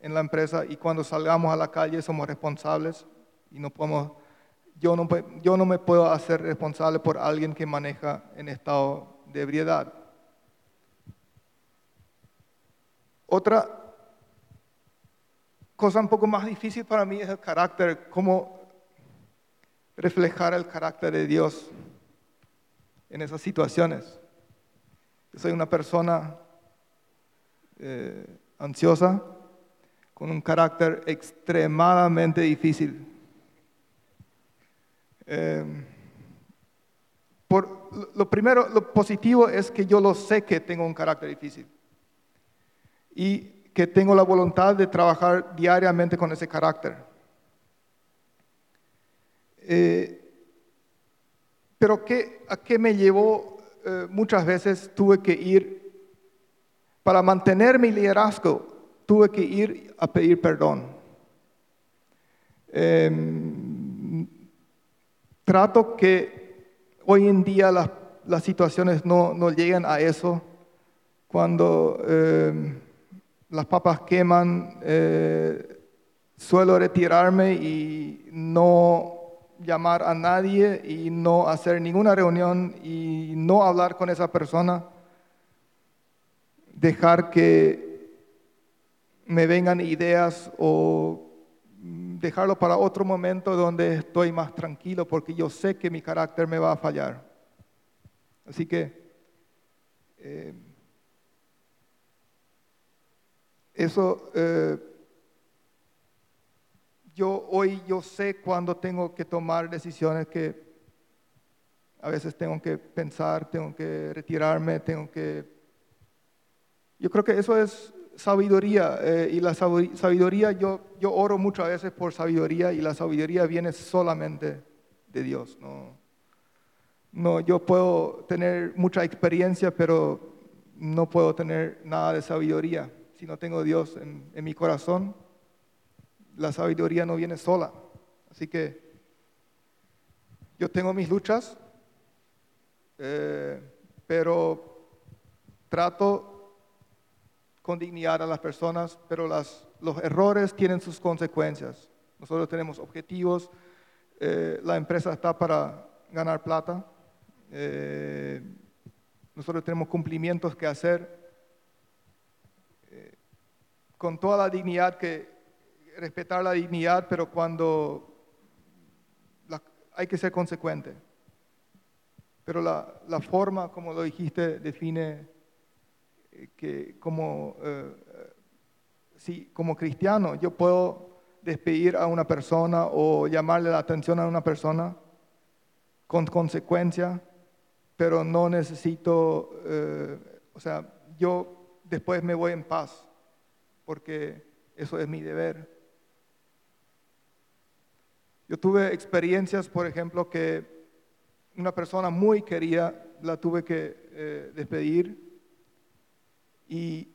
en la empresa y cuando salgamos a la calle somos responsables y no podemos, yo no, yo no me puedo hacer responsable por alguien que maneja en estado de ebriedad. Otra cosa un poco más difícil para mí es el carácter, cómo reflejar el carácter de Dios en esas situaciones. Soy una persona eh, ansiosa, con un carácter extremadamente difícil. Eh, por, lo primero, lo positivo es que yo lo sé que tengo un carácter difícil y que tengo la voluntad de trabajar diariamente con ese carácter. Eh, pero ¿qué, ¿a qué me llevó? Eh, muchas veces tuve que ir, para mantener mi liderazgo, tuve que ir a pedir perdón. Em, trato que hoy en día las, las situaciones no, no llegan a eso. Cuando em, las papas queman, eh, suelo retirarme y no llamar a nadie y no hacer ninguna reunión y no hablar con esa persona. Dejar que me vengan ideas o dejarlo para otro momento donde estoy más tranquilo porque yo sé que mi carácter me va a fallar. Así que eh, eso eh, yo hoy yo sé cuando tengo que tomar decisiones que a veces tengo que pensar, tengo que retirarme, tengo que... Yo creo que eso es sabiduría eh, y la sabi- sabiduría, yo, yo oro muchas veces por sabiduría y la sabiduría viene solamente de Dios. No, no, yo puedo tener mucha experiencia, pero no puedo tener nada de sabiduría. Si no tengo Dios en, en mi corazón, la sabiduría no viene sola. Así que yo tengo mis luchas, eh, pero trato con dignidad a las personas, pero las, los errores tienen sus consecuencias. Nosotros tenemos objetivos, eh, la empresa está para ganar plata, eh, nosotros tenemos cumplimientos que hacer con toda la dignidad que respetar la dignidad, pero cuando la- hay que ser consecuente. Pero la, forma, como lo dijiste, define eh, que como, eh, eh, si, como cristiano yo puedo despedir a una persona o llamarle la atención a una persona con consecuencia, pero no necesito, eh, o sea, yo después me voy en paz, porque eso es mi deber. Yo tuve experiencias, por ejemplo, que una persona muy querida la tuve que eh, despedir y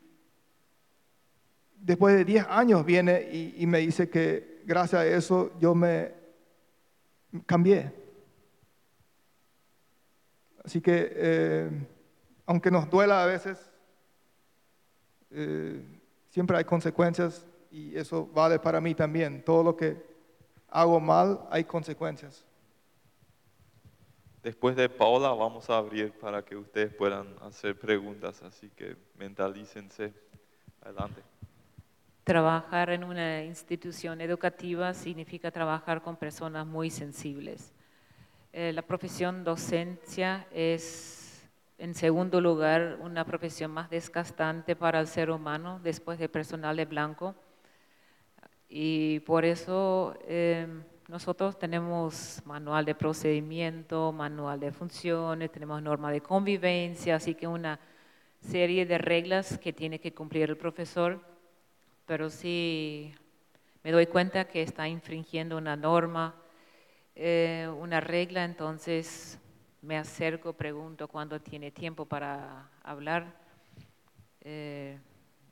después de 10 años viene y, me dice que gracias a eso yo me cambié. Así que, eh, aunque nos duela a veces, eh, siempre hay consecuencias y eso vale para mí también. Todo lo que hago mal hay consecuencias. Después de Paola vamos a abrir para que ustedes puedan hacer preguntas, así que mentalícense. Adelante. Trabajar en una institución educativa significa trabajar con personas muy sensibles. Eh, la profesión docencia es, en segundo lugar, una profesión más desgastante para el ser humano después de personal de blanco. Y por eso eh, nosotros tenemos manual de procedimiento, manual de funciones, tenemos norma de convivencia, así que una serie de reglas que tiene que cumplir el profesor, pero si me doy cuenta que está infringiendo una norma, eh, una regla, entonces me acerco, pregunto cuándo tiene tiempo para hablar. Eh,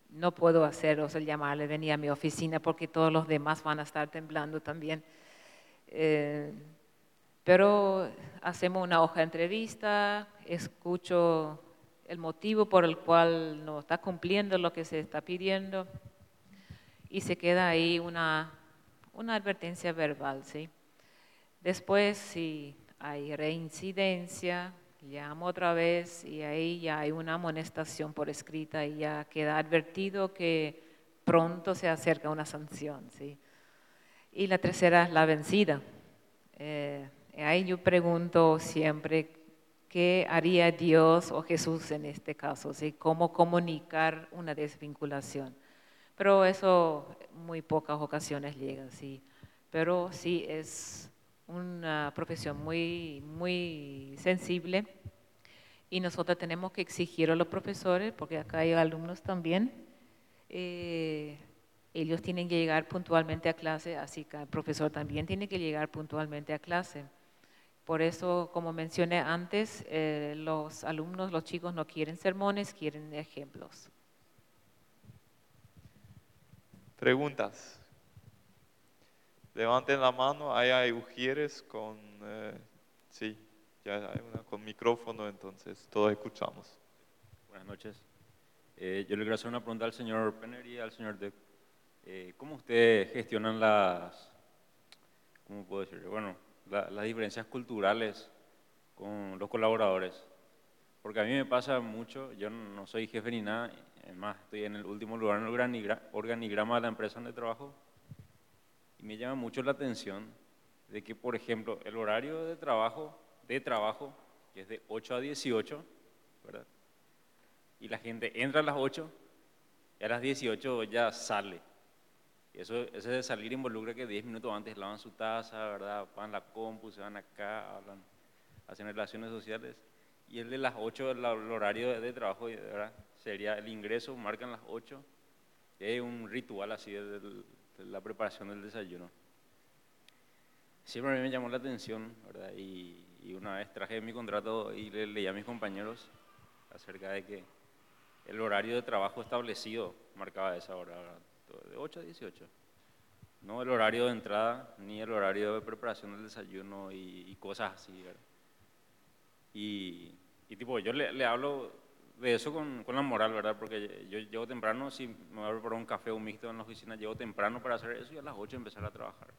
no puedo hacer, o sea, llamarle, venir a mi oficina porque todos los demás van a estar temblando también. Eh, pero hacemos una hoja de entrevista, escucho el motivo por el cual no está cumpliendo lo que se está pidiendo y se queda ahí una, una advertencia verbal, ¿sí? Después, si hay reincidencia, llamo otra vez y ahí ya hay una amonestación por escrita y ya queda advertido que pronto se acerca una sanción, ¿sí? Y la tercera es la vencida. Eh, ahí yo pregunto siempre, ¿qué haría Dios o Jesús en este caso? ¿sí? ¿Cómo comunicar una desvinculación? Pero eso muy pocas ocasiones llega, sí. Pero sí es una profesión muy, muy sensible y nosotros tenemos que exigir a los profesores, porque acá hay alumnos también, eh, ellos tienen que llegar puntualmente a clase, así que el profesor también tiene que llegar puntualmente a clase. Por eso, como mencioné antes, eh, los alumnos, los chicos no quieren sermones, quieren ejemplos. Preguntas. Levanten la mano, ahí hay ujieres con, eh, sí, ya hay una con micrófono, entonces todos escuchamos. Buenas noches. Eh, yo le quiero hacer una pregunta al señor Penner y al señor Deck. Eh, ¿Cómo ustedes gestionan las, cómo puedo decir? Bueno, la- las diferencias culturales con los colaboradores? Porque a mí me pasa mucho, yo no soy jefe ni nada, es más, estoy en el último lugar en el organigra- organigrama de la empresa donde trabajo y me llama mucho la atención de que, por ejemplo, el horario de trabajo, de trabajo, que es de 8 a 18, ¿verdad? Y la gente entra a las 8 y a las 18 ya sale. Y eso, ese de salir involucra que 10 minutos antes lavan su taza, ¿verdad? Van la compu, se van acá, hablan, hacen relaciones sociales. Y el de las 8, el, horario de, trabajo, ¿verdad? Sería el ingreso, marcan las 8. Y hay un ritual así de, de la preparación del desayuno. Siempre a mí me llamó la atención, ¿verdad? Y, y una vez traje mi contrato y le leí a mis compañeros acerca de que el horario de trabajo establecido marcaba esa hora, ¿verdad? de 8 a 18. No el horario de entrada, ni el horario de preparación del desayuno y, y cosas así, ¿verdad? Y, y tipo, yo le, le hablo de eso con, con, la moral, ¿verdad? Porque yo llego temprano, si me voy a preparar un café o un mixto en la oficina, llego temprano para hacer eso y a las 8 empezar a trabajar.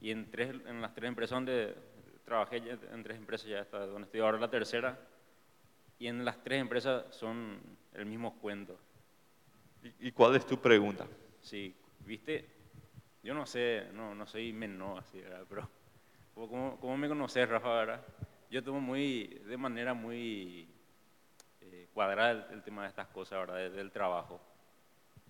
Y en, tres, en las tres empresas donde trabajé, en tres empresas ya está, donde estoy ahora la tercera, y en las tres empresas son el mismo cuento. ¿Y, y cuál es tu pregunta? Sí, viste, yo no sé, no, no soy menor así, ¿verdad? Pero como, como me conoces, Rafa, ¿verdad? Yo tomo muy, de manera muy cuadrada el, el, tema de estas cosas, ¿verdad? De, del trabajo.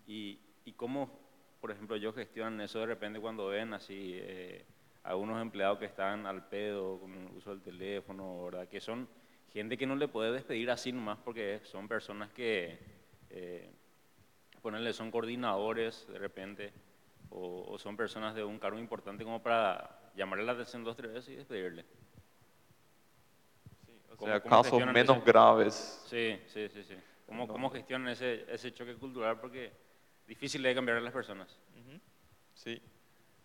Y, y cómo, por ejemplo, yo gestiono eso de repente cuando ven así eh, a unos empleados que están al pedo con el uso del teléfono, ¿verdad? Que son gente que no le puede despedir así nomás porque son personas que, eh, ponerle, son coordinadores de repente o, o, son personas de un cargo importante como para llamarle la atención dos tres veces y despedirle. O sea, casos menos ese? graves. Sí, sí, sí, sí. ¿Cómo, No. cómo gestionan ese, ese choque cultural? Porque difícil de cambiar a las personas. Ujú, Sí,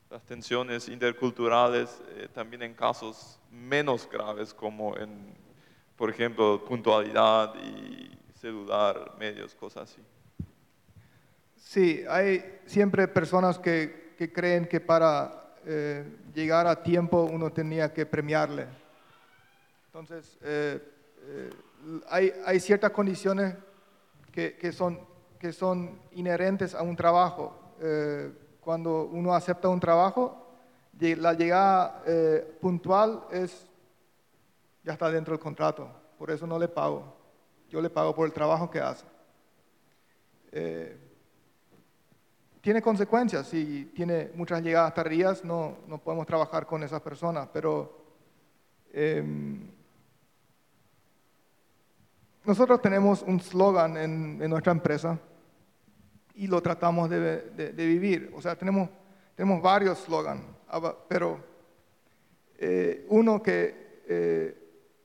las tensiones interculturales eh, también en casos menos graves como en, por ejemplo, puntualidad y celular, medios, cosas así. Sí, hay siempre personas que, que creen que para eh, llegar a tiempo uno tenía que premiarle. Entonces, eh, eh, hay, ciertas condiciones que, son, que son inherentes a un trabajo. Eh, cuando uno acepta un trabajo, la llegada puntual es, ya está dentro del contrato, por eso no le pago. Yo le pago por el trabajo que hace. Tiene consecuencias, si tiene muchas llegadas tardías, no, no podemos trabajar con esas personas, pero eh, nosotros tenemos un slogan en, nuestra empresa y lo tratamos de, vivir. O sea, tenemos, tenemos varios slogans, pero eh, uno que, eh,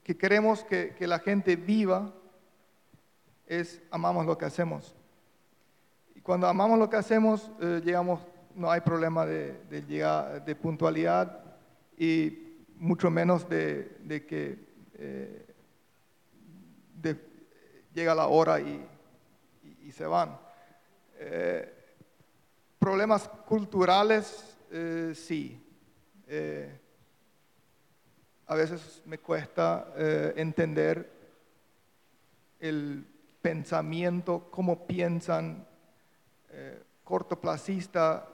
que queremos que, la gente viva es amamos lo que hacemos. Y cuando amamos lo que hacemos, eh, llegamos, no hay problema de, llegar, de puntualidad y mucho menos de, que llega la hora y, se van. Eh, problemas culturales, eh, sí. Eh, a veces me cuesta entender el pensamiento, cómo piensan cortoplacista,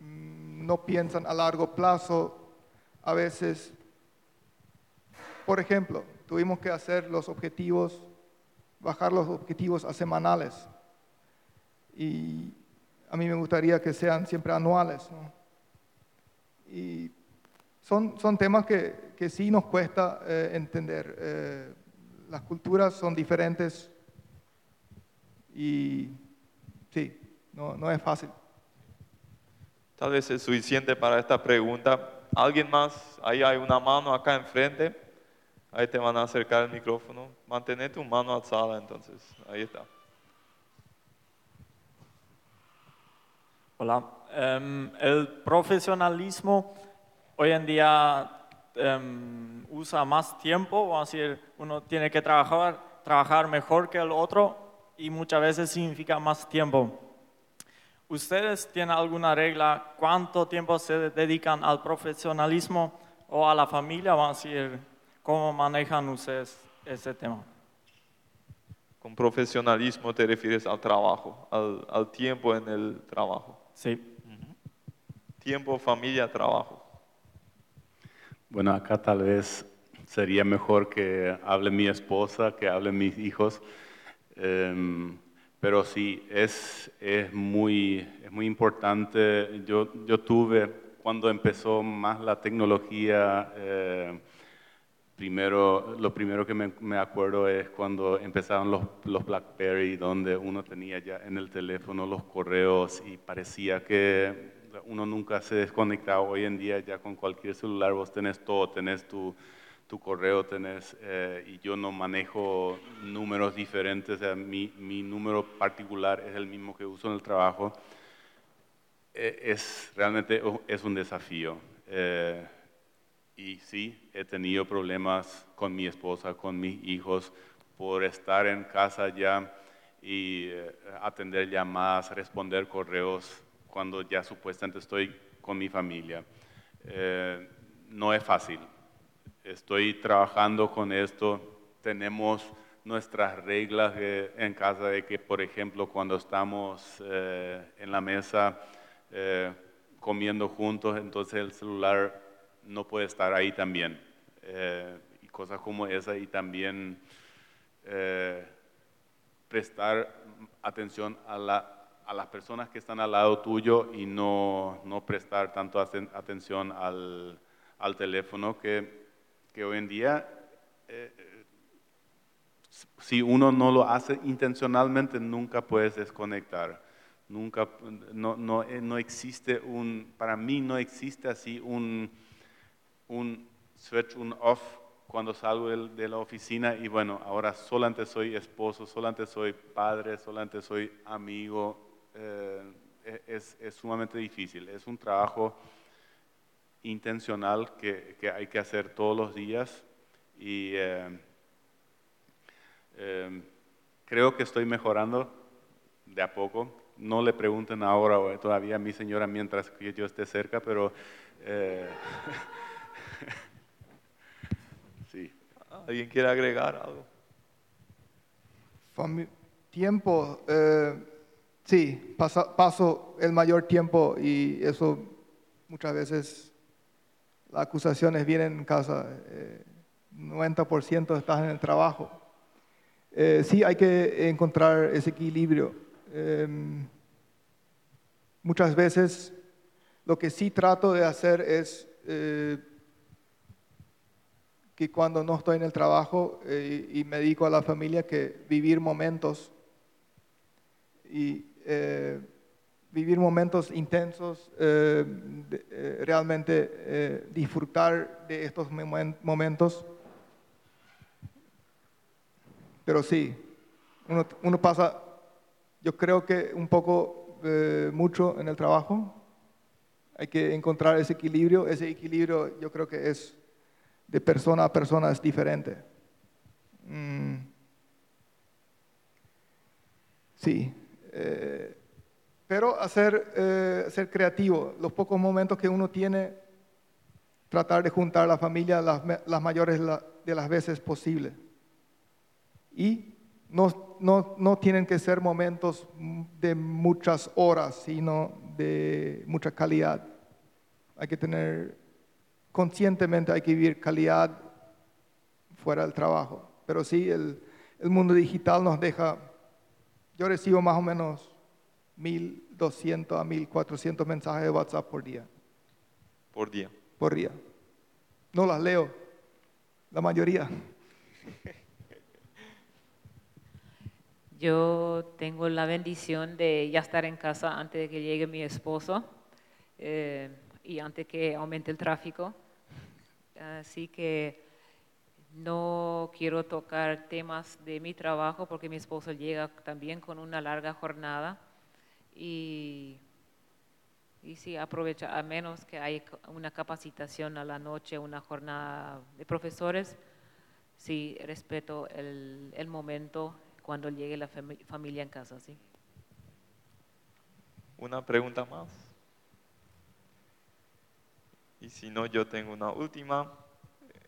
mm, no piensan a largo plazo. A veces, por ejemplo, tuvimos que hacer los objetivos, bajar los objetivos a semanales. Y a mí me gustaría que sean siempre anuales. ¿no? Y son, son temas que, que sí nos cuesta eh, entender. Eh, las culturas son diferentes y sí, no, no es fácil. Tal vez es suficiente para esta pregunta. ¿Alguien más? Ahí hay una mano acá enfrente. Ahí te van a acercar el micrófono. Mantén tu mano alzada entonces. Ahí está. Hola. Um, el profesionalismo hoy en día um, usa más tiempo, vamos a decir, uno tiene que trabajar, trabajar mejor que el otro y muchas veces significa más tiempo. ¿Ustedes tienen alguna regla cuánto tiempo se dedican al profesionalismo o a la familia? Vamos a decir, ¿cómo manejan ustedes ese tema? Con profesionalismo te refieres al trabajo, al, al tiempo en el trabajo. Sí. Uh -huh. Tiempo, familia, trabajo. Bueno, acá tal vez sería mejor que hable mi esposa, que hable mis hijos. Um, Pero sí, es, es, muy, es muy importante. Yo, yo tuve, cuando empezó más la tecnología, eh, primero, lo primero que me, acuerdo es cuando empezaron los, BlackBerry, donde uno tenía ya en el teléfono los correos y parecía que uno nunca se desconectaba. Hoy en día ya con cualquier celular vos tenés todo, tenés tu correo tenés, eh, y yo no manejo números diferentes, mi, mi, número particular es el mismo que uso en el trabajo, eh, es realmente es un desafío. Eh, y sí, he tenido problemas con mi esposa, con mis hijos, por estar en casa ya y atender llamadas, responder correos cuando ya supuestamente estoy con mi familia. no es fácil, estoy trabajando con esto, tenemos nuestras reglas en casa de que, por ejemplo, cuando estamos eh, en la mesa eh, comiendo juntos, entonces el celular no puede estar ahí también. Eh, y cosas como esa y también prestar atención a, la, a, las personas que están al lado tuyo y no, no prestar tanto atención al, al teléfono que que hoy en día, eh, si uno no lo hace intencionalmente, nunca puedes desconectar. Nunca, no, no, eh, no existe un, para mí no existe así un switch, un off cuando salgo de, la oficina y bueno, ahora solamente soy esposo, solamente soy padre, solamente soy amigo. Eh, e, es, es, sumamente difícil. Es un trabajo intencional que, que, hay que hacer todos los días y eh, eh, creo que estoy mejorando de a poco. No le pregunten ahora todavía a mi señora mientras que yo esté cerca, pero eh, sí. ¿Alguien quiere agregar algo? tiempo, sí, paso el mayor tiempo y eso muchas veces las acusaciones vienen en casa, 90% eh, estás en el trabajo. Eh, sí hay que encontrar ese equilibrio. Em, muchas veces lo que sí trato de hacer es eh, que cuando no estoy en el trabajo y me dedico a la familia, que vivir momentos y vivir momentos intensos, eh, eh, realmente eh, disfrutar de estos momentos. Pero sí, uno, pasa, yo creo que un poco mucho en el trabajo. Hay que encontrar ese equilibrio. Ese equilibrio yo creo que es de persona a persona es diferente. Mm. Sí. Pero hacer, eh, ser creativo, los pocos momentos que uno tiene, tratar de juntar a la familia las, las mayores de las veces posible. Y no, no, no, tienen que ser momentos de muchas horas, sino de mucha calidad. Hay que tener, conscientemente hay que vivir calidad fuera del trabajo. Pero sí, el, el mundo digital nos deja, yo recibo más o menos 1.200 a 1.400 mensajes de WhatsApp por día. Por día. Por día. No las leo, la mayoría. Yo tengo la bendición de ya estar en casa antes de que llegue mi esposo eh, y antes que aumente el tráfico. Así que no quiero tocar temas de mi trabajo porque mi esposo llega también con una larga jornada y, y sí, aprovecha, a menos que haya una capacitación a la noche, una jornada de profesores, sí, respeto el, el momento cuando llegue la familia en casa, ¿sí? Una pregunta más. Y si no, yo tengo una última.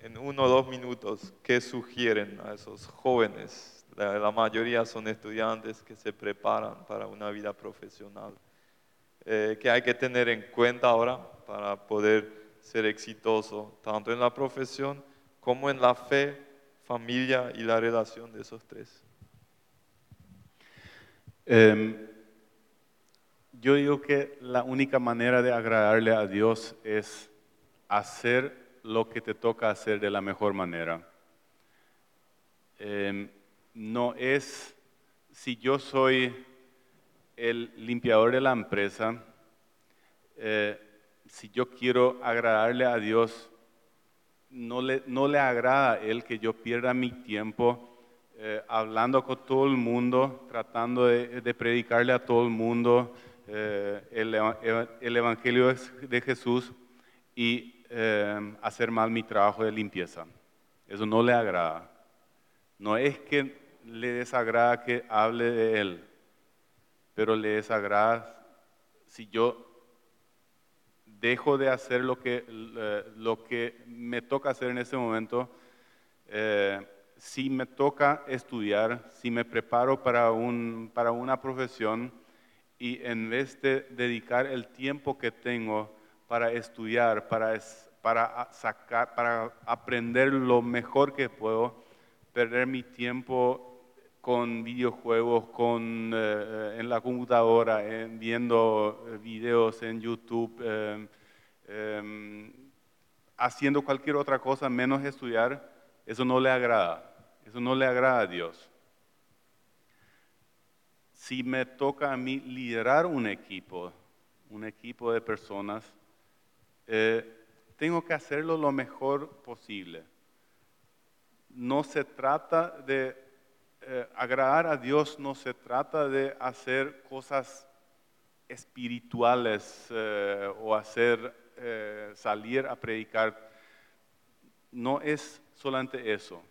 En uno o dos minutos, ¿qué sugieren a esos jóvenes la, mayoría son estudiantes que se preparan para una vida profesional. Eh, que hay que tener en cuenta ahora para poder ser exitoso, tanto en la profesión como en la fe, familia y la relación de esos tres. Em, yo digo que la única manera de agradarle a Dios es hacer lo que te toca hacer de la mejor manera. Em, no es si yo soy el limpiador de la empresa, eh, si yo quiero agradarle a Dios, no le, no le agrada a Él que yo pierda mi tiempo eh, hablando con todo el mundo, tratando de, predicarle a todo el mundo eh, el, el, Evangelio de Jesús y hacer mal mi trabajo de limpieza. Eso no le agrada. No es que le desagrada que hable de Él, pero le desagrada si yo dejo de hacer lo que, lo que me toca hacer en ese momento, eh, si me toca estudiar, si me preparo para, un, para una profesión y en vez de dedicar el tiempo que tengo para estudiar, para, para, sacar, para aprender lo mejor que puedo, perder mi tiempo con videojuegos, con, eh, en la computadora, viendo eh, videos en YouTube, em, em, haciendo cualquier otra cosa menos estudiar, eso no le agrada. Eso no le agrada a Dios. Si me toca a mí liderar un equipo, un equipo de personas, eh, tengo que hacerlo lo mejor posible. No se trata de eh, agradar a Dios no se trata de hacer cosas espirituales eh, o hacer eh, salir a predicar. No es solamente eso.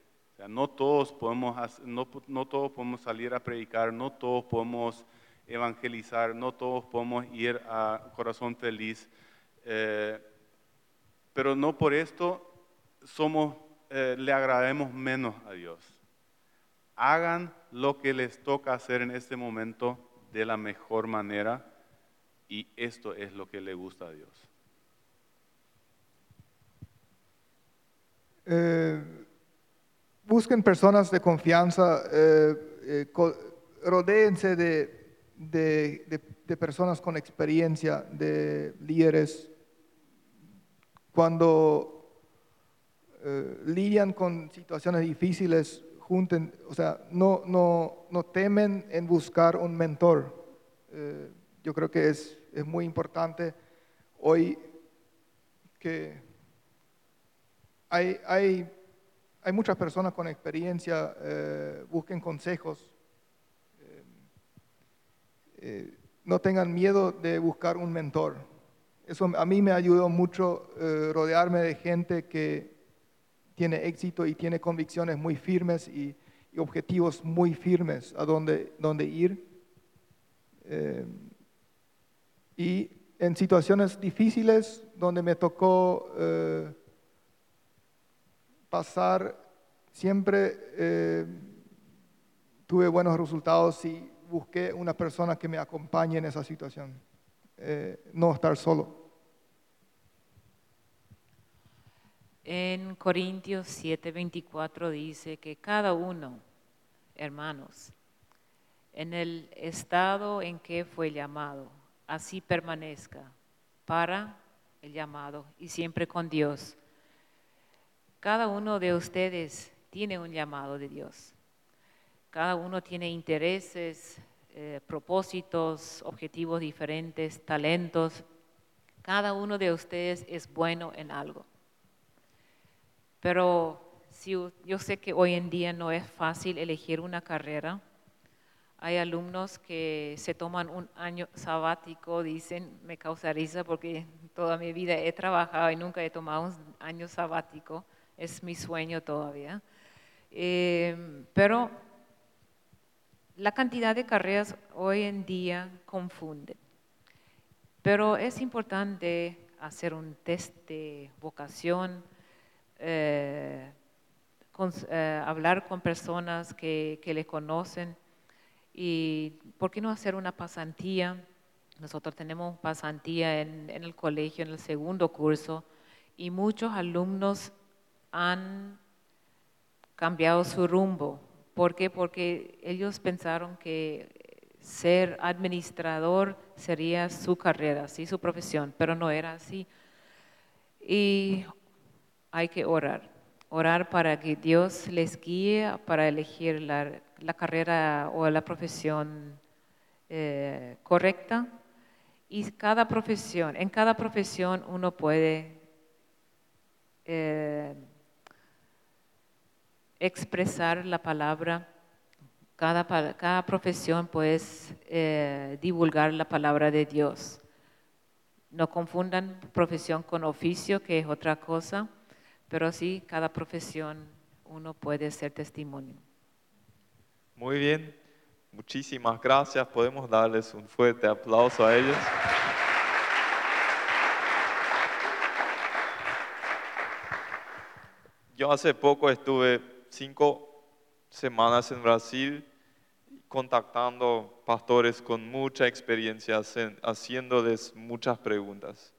no, todos podemos, no, no todos podemos salir a predicar, no todos podemos evangelizar, no todos podemos ir a corazón feliz. Pero no por esto somos, le agrademos menos a Dios hagan lo que les toca hacer en este momento de la mejor manera y esto es lo que le gusta a Dios. Eh, busquen personas de confianza, eh, eh, rodéense de, de, personas con experiencia, de líderes. Cuando lidian con situaciones difíciles, junten, o sea, no, no, no temen en buscar un mentor. Eh, yo creo que es, es, muy importante hoy que hay, hay, hay muchas personas con experiencia, eh, busquen consejos. Eh, no tengan miedo de buscar un mentor. Eso a mí me ayudó mucho rodearme de gente que, tiene éxito y tiene convicciones muy firmes y, objetivos muy firmes a dónde, dónde ir. Eh, y en situaciones difíciles donde me tocó eh, pasar, siempre eh, tuve buenos resultados y busqué una persona que me acompañe en esa situación, no estar solo. En Corintios 7:24 dice que cada uno, hermanos, en el estado en que fue llamado, así permanezca para el llamado y siempre con Dios. Cada uno de ustedes tiene un llamado de Dios. Cada uno tiene intereses, eh, propósitos, objetivos diferentes, talentos. Cada uno de ustedes es bueno en algo. Pero si, yo sé que hoy en día no es fácil elegir una carrera. Hay alumnos que se toman un año sabático, dicen, me causa risa porque toda mi vida he trabajado y nunca he tomado un año sabático. Es mi sueño todavía. Eh, pero la cantidad de carreras hoy en día confunde. Pero es importante hacer un test de vocación, eh, eh, hablar con personas que, que, le conocen y por qué no hacer una pasantía. Nosotros tenemos pasantía en, en el colegio, en el segundo curso, y muchos alumnos han cambiado su rumbo. ¿Por qué? Porque ellos pensaron que ser administrador sería su carrera, ¿sí? su profesión, pero no era así. Y hay que orar, orar para que Dios les guíe para elegir la, carrera o la profesión eh, correcta. Y cada profesión, en cada profesión uno puede eh, expresar la palabra cada, cada profesión puede eh, divulgar la palabra de Dios. No confundan profesión con oficio, que es otra cosa, pero sí, cada profesión uno puede ser testimonio. Muy bien, muchísimas gracias. Podemos darles un fuerte aplauso a ellos. Yo hace poco estuve cinco semanas en Brasil contactando pastores con mucha experiencia, haciéndoles muchas preguntas.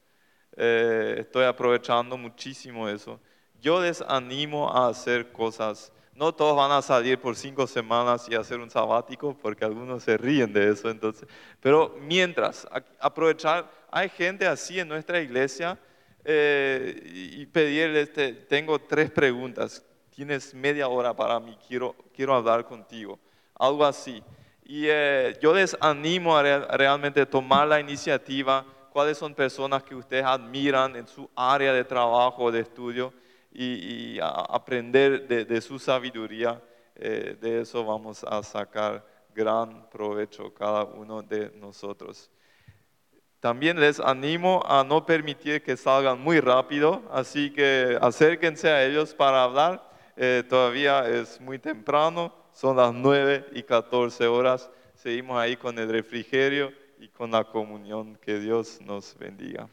Eh, estoy aprovechando muchísimo eso. Yo les animo a hacer cosas. No todos van a salir por cinco semanas y hacer un sabático, porque algunos se ríen de eso. Entonces, pero mientras, aprovechar, hay gente así en nuestra iglesia eh, y pedirles, tengo tres preguntas tienes media hora para mí, quiero, quiero hablar contigo. Algo así. Y eh, yo les animo a realmente tomar la iniciativa, cuáles son personas que ustedes admiran en su área de trabajo o de estudio y, aprender de, su sabiduría. Eh, de eso vamos a sacar gran provecho cada uno de nosotros. También les animo a no permitir que salgan muy rápido, así que acérquense a ellos para hablar eh, todavía es muy temprano, son las 9 y 14 horas. Seguimos ahí con el refrigerio y con la comunión. Que Dios nos bendiga.